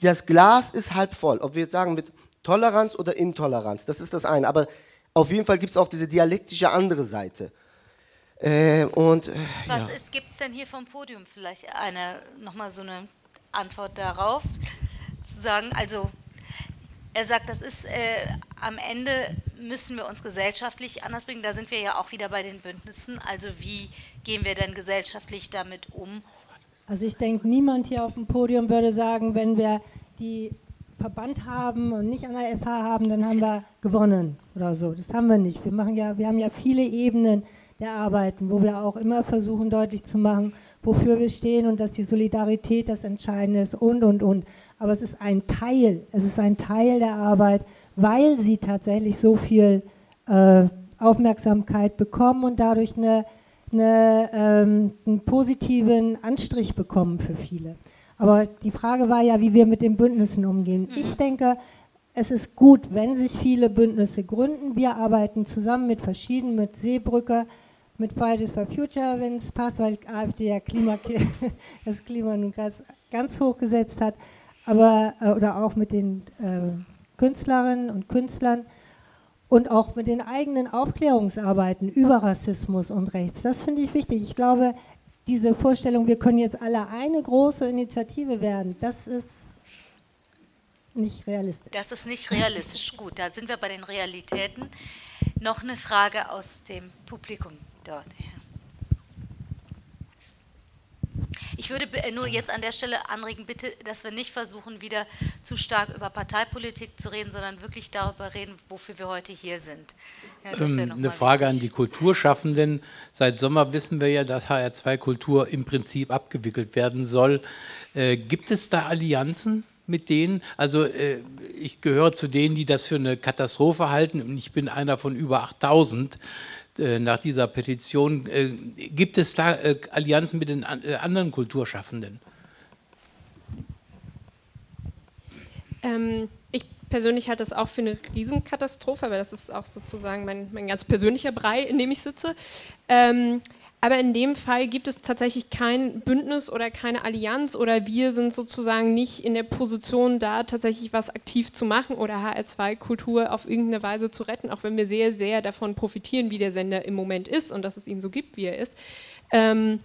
das Glas ist halb voll. Ob wir jetzt sagen mit Toleranz oder Intoleranz, das ist das eine. Aber auf jeden Fall gibt es auch diese dialektische andere Seite. Äh, und, äh, Was ja. gibt es denn hier vom Podium vielleicht eine, nochmal so eine Antwort darauf? Zu sagen, also er sagt, das ist äh, am Ende müssen wir uns gesellschaftlich anders bringen. Da sind wir ja auch wieder bei den Bündnissen. Also wie gehen wir denn gesellschaftlich damit um? Also ich denke, niemand hier auf dem Podium würde sagen, wenn wir die Verband haben und nicht an der FH haben, dann haben wir gewonnen oder so. Das haben wir nicht. Wir machen ja, wir haben ja viele Ebenen erarbeiten, wo wir auch immer versuchen deutlich zu machen, wofür wir stehen und dass die Solidarität das Entscheidende ist und, und, und. Aber es ist ein Teil, es ist ein Teil der Arbeit, weil sie tatsächlich so viel äh, Aufmerksamkeit bekommen und dadurch eine, eine, ähm, einen positiven Anstrich bekommen für viele. Aber die Frage war ja, wie wir mit den Bündnissen umgehen. Mhm. Ich denke, es ist gut, wenn sich viele Bündnisse gründen. Wir arbeiten zusammen mit verschiedenen, mit Seebrücke, mit Fridays for Future, wenn es passt, weil AfD ja Klima, das Klima nun ganz, ganz hoch gesetzt hat, aber, äh, oder auch mit den äh, Künstlerinnen und Künstlern und auch mit den eigenen Aufklärungsarbeiten über Rassismus und Rechts. Das finde ich wichtig. Ich glaube, diese Vorstellung, wir können jetzt alle eine große Initiative werden, das ist nicht realistisch. Das ist nicht realistisch. Gut, da sind wir bei den Realitäten. Noch eine Frage aus dem Publikum dort. Ich würde nur jetzt an der Stelle anregen, bitte, dass wir nicht versuchen, wieder zu stark über Parteipolitik zu reden, sondern wirklich darüber reden, wofür wir heute hier sind. Ja, ähm, eine Frage wichtig. an die Kulturschaffenden. Seit Sommer wissen wir ja, dass HR2 Kultur im Prinzip abgewickelt werden soll. Äh, gibt es da Allianzen? mit denen. Also äh, ich gehöre zu denen, die das für eine Katastrophe halten und ich bin einer von über 8000. Äh, nach dieser Petition. Äh, gibt es da äh, Allianzen mit den anderen Kulturschaffenden? Ähm, ich persönlich halte das auch für eine Riesenkatastrophe, weil das ist auch sozusagen mein, mein ganz persönlicher Brei, in dem ich sitze. Ähm, aber in dem Fall gibt es tatsächlich kein Bündnis oder keine Allianz oder wir sind sozusagen nicht in der Position, da tatsächlich was aktiv zu machen oder HR2-Kultur auf irgendeine Weise zu retten, auch wenn wir sehr, sehr davon profitieren, wie der Sender im Moment ist und dass es ihn so gibt, wie er ist. Ähm,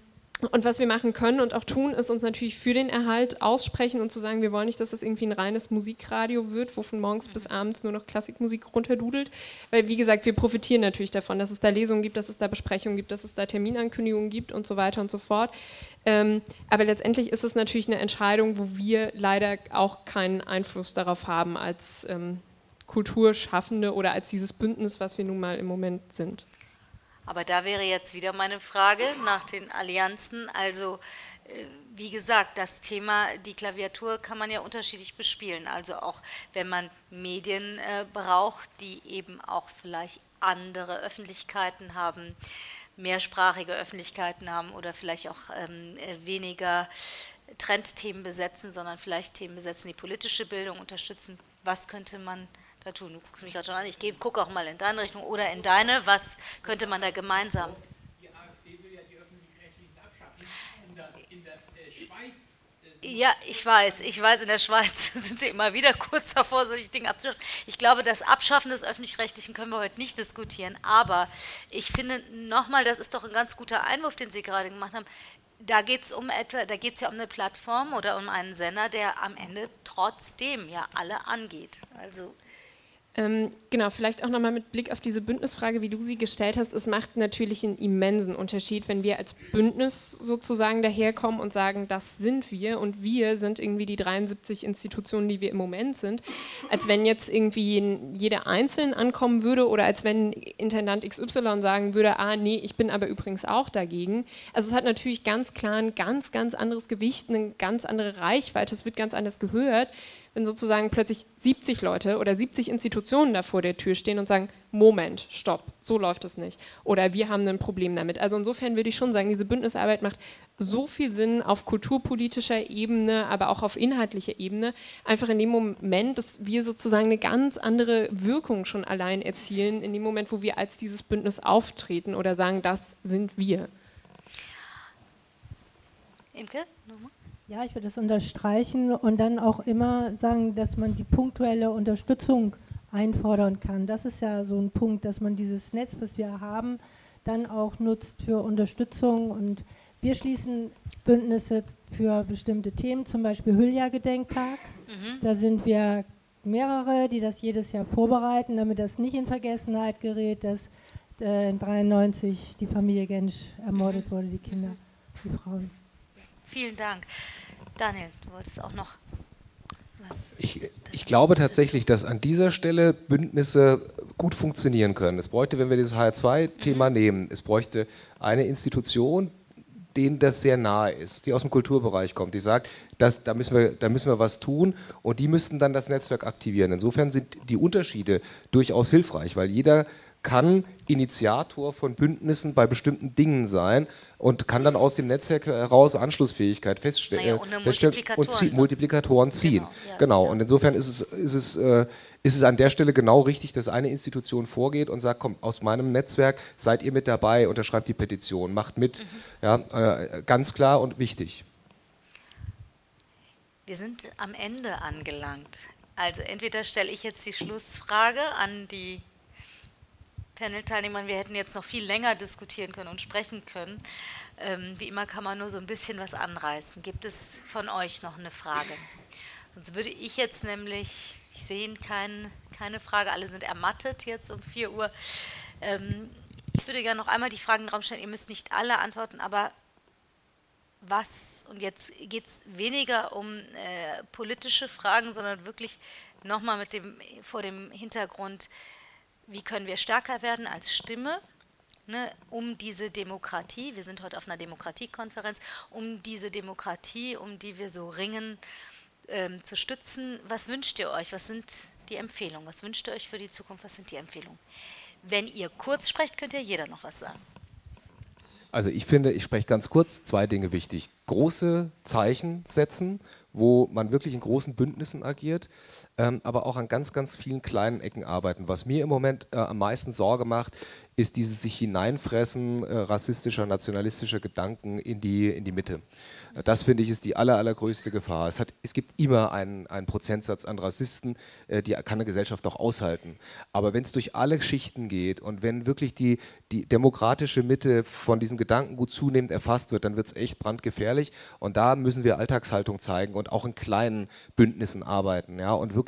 und was wir machen können und auch tun, ist uns natürlich für den Erhalt aussprechen und zu sagen, wir wollen nicht, dass das irgendwie ein reines Musikradio wird, wo von morgens bis abends nur noch Klassikmusik runterdudelt. Weil, wie gesagt, wir profitieren natürlich davon, dass es da Lesungen gibt, dass es da Besprechungen gibt, dass es da Terminankündigungen gibt und so weiter und so fort. Ähm, aber letztendlich ist es natürlich eine Entscheidung, wo wir leider auch keinen Einfluss darauf haben als ähm, Kulturschaffende oder als dieses Bündnis, was wir nun mal im Moment sind. Aber da wäre jetzt wieder meine Frage nach den Allianzen. Also äh, wie gesagt, das Thema, die Klaviatur kann man ja unterschiedlich bespielen. Also auch wenn man Medien äh, braucht, die eben auch vielleicht andere Öffentlichkeiten haben, mehrsprachige Öffentlichkeiten haben oder vielleicht auch ähm, äh, weniger Trendthemen besetzen, sondern vielleicht Themen besetzen, die politische Bildung unterstützen. Was könnte man da tun? Du guckst mich gerade schon an. Ich gucke auch mal in deine Richtung oder in deine. Was könnte man da gemeinsam? Die AfD will ja die öffentlich-rechtlichen abschaffen. In der, in der äh, Schweiz. Äh, ja, ich weiß, ich weiß, in der Schweiz sind sie immer wieder kurz davor, solche Dinge abzuschaffen. Ich glaube, das Abschaffen des Öffentlich-Rechtlichen können wir heute nicht diskutieren, aber ich finde nochmal, das ist doch ein ganz guter Einwurf, den Sie gerade gemacht haben. da geht es um etwa, da geht es ja um eine Plattform oder um einen Sender, der am Ende trotzdem ja alle angeht. Also ähm, genau, vielleicht auch nochmal mit Blick auf diese Bündnisfrage, wie du sie gestellt hast. Es macht natürlich einen immensen Unterschied, wenn wir als Bündnis sozusagen daherkommen und sagen, das sind wir und wir sind irgendwie die 73 Institutionen, die wir im Moment sind, als wenn jetzt irgendwie jeder Einzelne ankommen würde oder als wenn Intendant XY sagen würde, ah nee, ich bin aber übrigens auch dagegen. Also es hat natürlich ganz klar ein ganz, ganz anderes Gewicht, eine ganz andere Reichweite, es wird ganz anders gehört wenn sozusagen plötzlich 70 Leute oder 70 Institutionen da vor der Tür stehen und sagen, Moment, stopp, so läuft es nicht. Oder wir haben ein Problem damit. Also insofern würde ich schon sagen, diese Bündnisarbeit macht so viel Sinn auf kulturpolitischer Ebene, aber auch auf inhaltlicher Ebene. Einfach in dem Moment, dass wir sozusagen eine ganz andere Wirkung schon allein erzielen, in dem Moment, wo wir als dieses Bündnis auftreten oder sagen, das sind wir. Imke, nochmal. Ja, ich würde das unterstreichen und dann auch immer sagen, dass man die punktuelle Unterstützung einfordern kann. Das ist ja so ein Punkt, dass man dieses Netz, was wir haben, dann auch nutzt für Unterstützung. Und wir schließen Bündnisse für bestimmte Themen, zum Beispiel Hülya-Gedenktag. Mhm. Da sind wir mehrere, die das jedes Jahr vorbereiten, damit das nicht in Vergessenheit gerät, dass äh, 93 die Familie Gensch ermordet wurde, die Kinder, die Frauen. Vielen Dank. Daniel, du wolltest auch noch was. Ich, ich glaube tatsächlich, dass an dieser Stelle Bündnisse gut funktionieren können. Es bräuchte, wenn wir dieses HR2-Thema mhm. nehmen, es bräuchte eine Institution, denen das sehr nahe ist, die aus dem Kulturbereich kommt, die sagt, das, da, müssen wir, da müssen wir was tun und die müssten dann das Netzwerk aktivieren. Insofern sind die Unterschiede durchaus hilfreich, weil jeder kann Initiator von Bündnissen bei bestimmten Dingen sein und kann dann aus dem Netzwerk heraus Anschlussfähigkeit feststellen naja, und, Multiplikatoren, und zie Multiplikatoren ziehen. Genau, ja, genau. Ja. und insofern ist es, ist, es, äh, ist es an der Stelle genau richtig, dass eine Institution vorgeht und sagt, komm, aus meinem Netzwerk seid ihr mit dabei, unterschreibt die Petition, macht mit. Mhm. Ja, äh, ganz klar und wichtig. Wir sind am Ende angelangt. Also entweder stelle ich jetzt die Schlussfrage an die Panel-Teilnehmern, wir hätten jetzt noch viel länger diskutieren können und sprechen können. Ähm, wie immer kann man nur so ein bisschen was anreißen. Gibt es von euch noch eine Frage? Sonst würde ich jetzt nämlich, ich sehe kein, keine Frage, alle sind ermattet jetzt um 4 Uhr. Ähm, ich würde gerne noch einmal die Fragen in den Raum stellen. Ihr müsst nicht alle antworten, aber was, und jetzt geht es weniger um äh, politische Fragen, sondern wirklich nochmal mit dem, vor dem Hintergrund, wie können wir stärker werden als Stimme, ne, um diese Demokratie, wir sind heute auf einer Demokratiekonferenz, um diese Demokratie, um die wir so ringen, ähm, zu stützen. Was wünscht ihr euch? Was sind die Empfehlungen? Was wünscht ihr euch für die Zukunft? Was sind die Empfehlungen? Wenn ihr kurz sprecht, könnt ihr jeder noch was sagen. Also ich finde, ich spreche ganz kurz, zwei Dinge wichtig. Große Zeichen setzen, wo man wirklich in großen Bündnissen agiert ähm, aber auch an ganz, ganz vielen kleinen Ecken arbeiten. Was mir im Moment äh, am meisten Sorge macht, ist dieses sich hineinfressen äh, rassistischer, nationalistischer Gedanken in die, in die Mitte. Das finde ich ist die aller, allergrößte Gefahr. Es, hat, es gibt immer einen, einen Prozentsatz an Rassisten, äh, die kann eine Gesellschaft auch aushalten. Aber wenn es durch alle Schichten geht und wenn wirklich die, die demokratische Mitte von diesem Gedankengut zunehmend erfasst wird, dann wird es echt brandgefährlich. Und da müssen wir Alltagshaltung zeigen und auch in kleinen Bündnissen arbeiten. Ja? Und wirklich,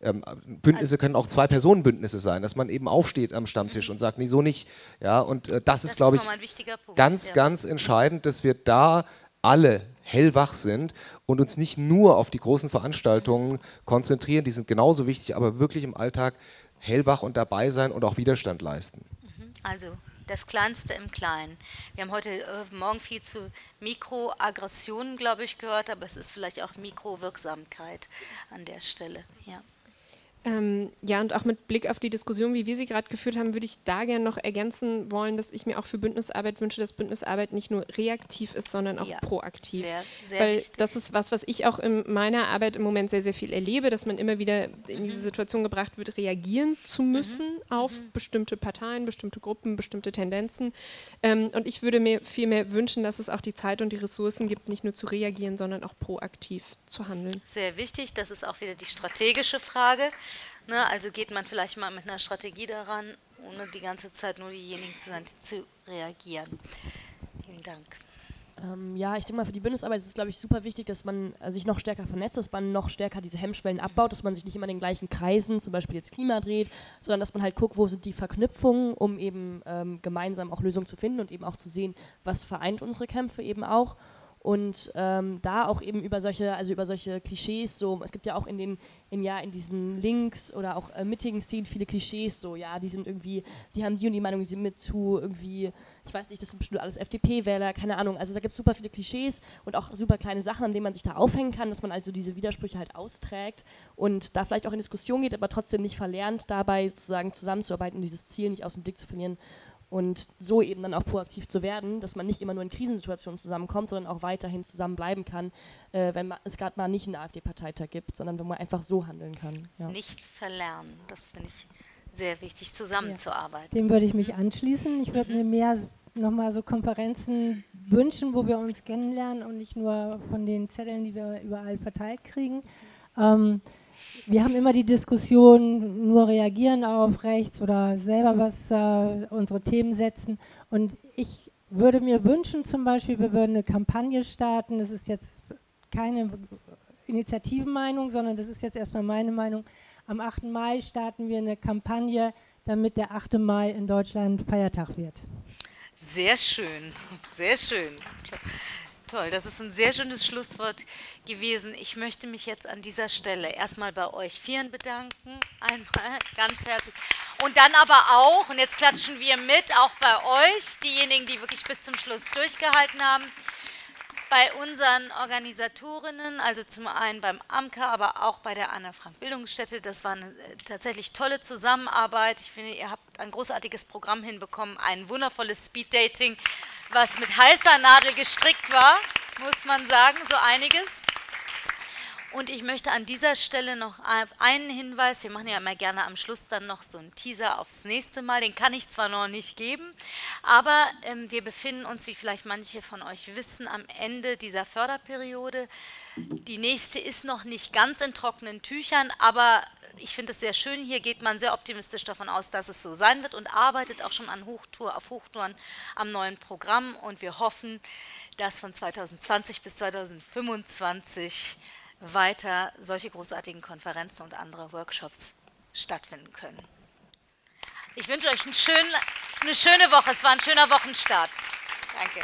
ähm, Bündnisse also, können auch Zwei-Personen-Bündnisse sein, dass man eben aufsteht am Stammtisch mhm. und sagt, nee, so nicht. Ja? Und äh, das, das, ist, glaube ich, ganz, ja. ganz entscheidend, dass wir da alle hellwach sind und uns nicht nur auf die großen Veranstaltungen konzentrieren, die sind genauso wichtig, aber wirklich im Alltag hellwach und dabei sein und auch Widerstand leisten. Mhm. Also das Kleinste im Kleinen. Wir haben heute äh, Morgen viel zu Mikroaggressionen, glaube ich, gehört, aber es ist vielleicht auch Mikrowirksamkeit an der Stelle. Ja. Ähm, ja, und auch mit Blick auf die Diskussion, wie wir sie gerade geführt haben, würde ich da gerne noch ergänzen wollen, dass ich mir auch für Bündnisarbeit wünsche, dass Bündnisarbeit nicht nur reaktiv ist, sondern auch ja, proaktiv. Sehr, sehr Weil wichtig. das ist was, was ich auch in meiner Arbeit im Moment sehr, sehr viel erlebe, dass man immer wieder in mhm. diese Situation gebracht wird, reagieren zu mhm. müssen mhm. auf mhm. bestimmte Parteien, bestimmte Gruppen, bestimmte Tendenzen. Ähm, und ich würde mir vielmehr wünschen, dass es auch die Zeit und die Ressourcen gibt, nicht nur zu reagieren, sondern auch proaktiv zu handeln. Sehr wichtig, das ist auch wieder die strategische Frage. Ne, also geht man vielleicht mal mit einer Strategie daran, ohne die ganze Zeit nur diejenigen zu sein, zu reagieren. Vielen Dank. Ähm, ja, ich denke mal, für die Bündnisarbeit ist es, glaube ich, super wichtig, dass man äh, sich noch stärker vernetzt, dass man noch stärker diese Hemmschwellen abbaut, dass man sich nicht immer in den gleichen Kreisen, zum Beispiel jetzt Klima dreht, sondern dass man halt guckt, wo sind die Verknüpfungen, um eben ähm, gemeinsam auch Lösungen zu finden und eben auch zu sehen, was vereint unsere Kämpfe eben auch und ähm, da auch eben über solche, also über solche Klischees, so, es gibt ja auch in den, in, ja, in diesen Links oder auch äh, mittigen Szenen viele Klischees, so, ja, die sind irgendwie, die haben die und die Meinung, die sind mit zu irgendwie, ich weiß nicht, das sind bestimmt alles FDP-Wähler, keine Ahnung, also da gibt es super viele Klischees und auch super kleine Sachen, an denen man sich da aufhängen kann, dass man also diese Widersprüche halt austrägt und da vielleicht auch in Diskussion geht, aber trotzdem nicht verlernt, dabei sozusagen zusammenzuarbeiten und dieses Ziel nicht aus dem Blick zu verlieren und so eben dann auch proaktiv zu werden, dass man nicht immer nur in Krisensituationen zusammenkommt, sondern auch weiterhin zusammenbleiben kann, äh, wenn man, es gerade mal nicht einen AfD-Parteitag gibt, sondern wenn man einfach so handeln kann. Ja. Nicht verlernen, das finde ich sehr wichtig, zusammenzuarbeiten. Ja. Dem würde ich mich anschließen. Ich würde mhm. mir mehr nochmal so Konferenzen wünschen, wo wir uns kennenlernen und nicht nur von den Zetteln, die wir überall verteilt kriegen. Ähm, wir haben immer die Diskussion, nur reagieren auf rechts oder selber was, äh, unsere Themen setzen. Und ich würde mir wünschen, zum Beispiel, wir würden eine Kampagne starten. Das ist jetzt keine Initiativenmeinung, sondern das ist jetzt erstmal meine Meinung. Am 8. Mai starten wir eine Kampagne, damit der 8. Mai in Deutschland Feiertag wird. Sehr schön, sehr schön. Toll, das ist ein sehr schönes Schlusswort gewesen. Ich möchte mich jetzt an dieser Stelle erstmal bei euch Vieren bedanken. Einmal ganz herzlich. Und dann aber auch, und jetzt klatschen wir mit, auch bei euch, diejenigen, die wirklich bis zum Schluss durchgehalten haben, bei unseren Organisatorinnen, also zum einen beim AMKA, aber auch bei der Anna-Frank-Bildungsstätte. Das war eine äh, tatsächlich tolle Zusammenarbeit. Ich finde, ihr habt ein großartiges Programm hinbekommen, ein wundervolles Speed-Dating was mit heißer Nadel gestrickt war, muss man sagen, so einiges. Und ich möchte an dieser Stelle noch einen Hinweis, wir machen ja immer gerne am Schluss dann noch so einen Teaser aufs nächste Mal, den kann ich zwar noch nicht geben, aber ähm, wir befinden uns, wie vielleicht manche von euch wissen, am Ende dieser Förderperiode. Die nächste ist noch nicht ganz in trockenen Tüchern, aber ich finde es sehr schön. Hier geht man sehr optimistisch davon aus, dass es so sein wird und arbeitet auch schon an Hochtour, auf Hochtouren am neuen Programm. Und wir hoffen, dass von 2020 bis 2025 weiter solche großartigen Konferenzen und andere Workshops stattfinden können. Ich wünsche euch schönen, eine schöne Woche. Es war ein schöner Wochenstart. Danke.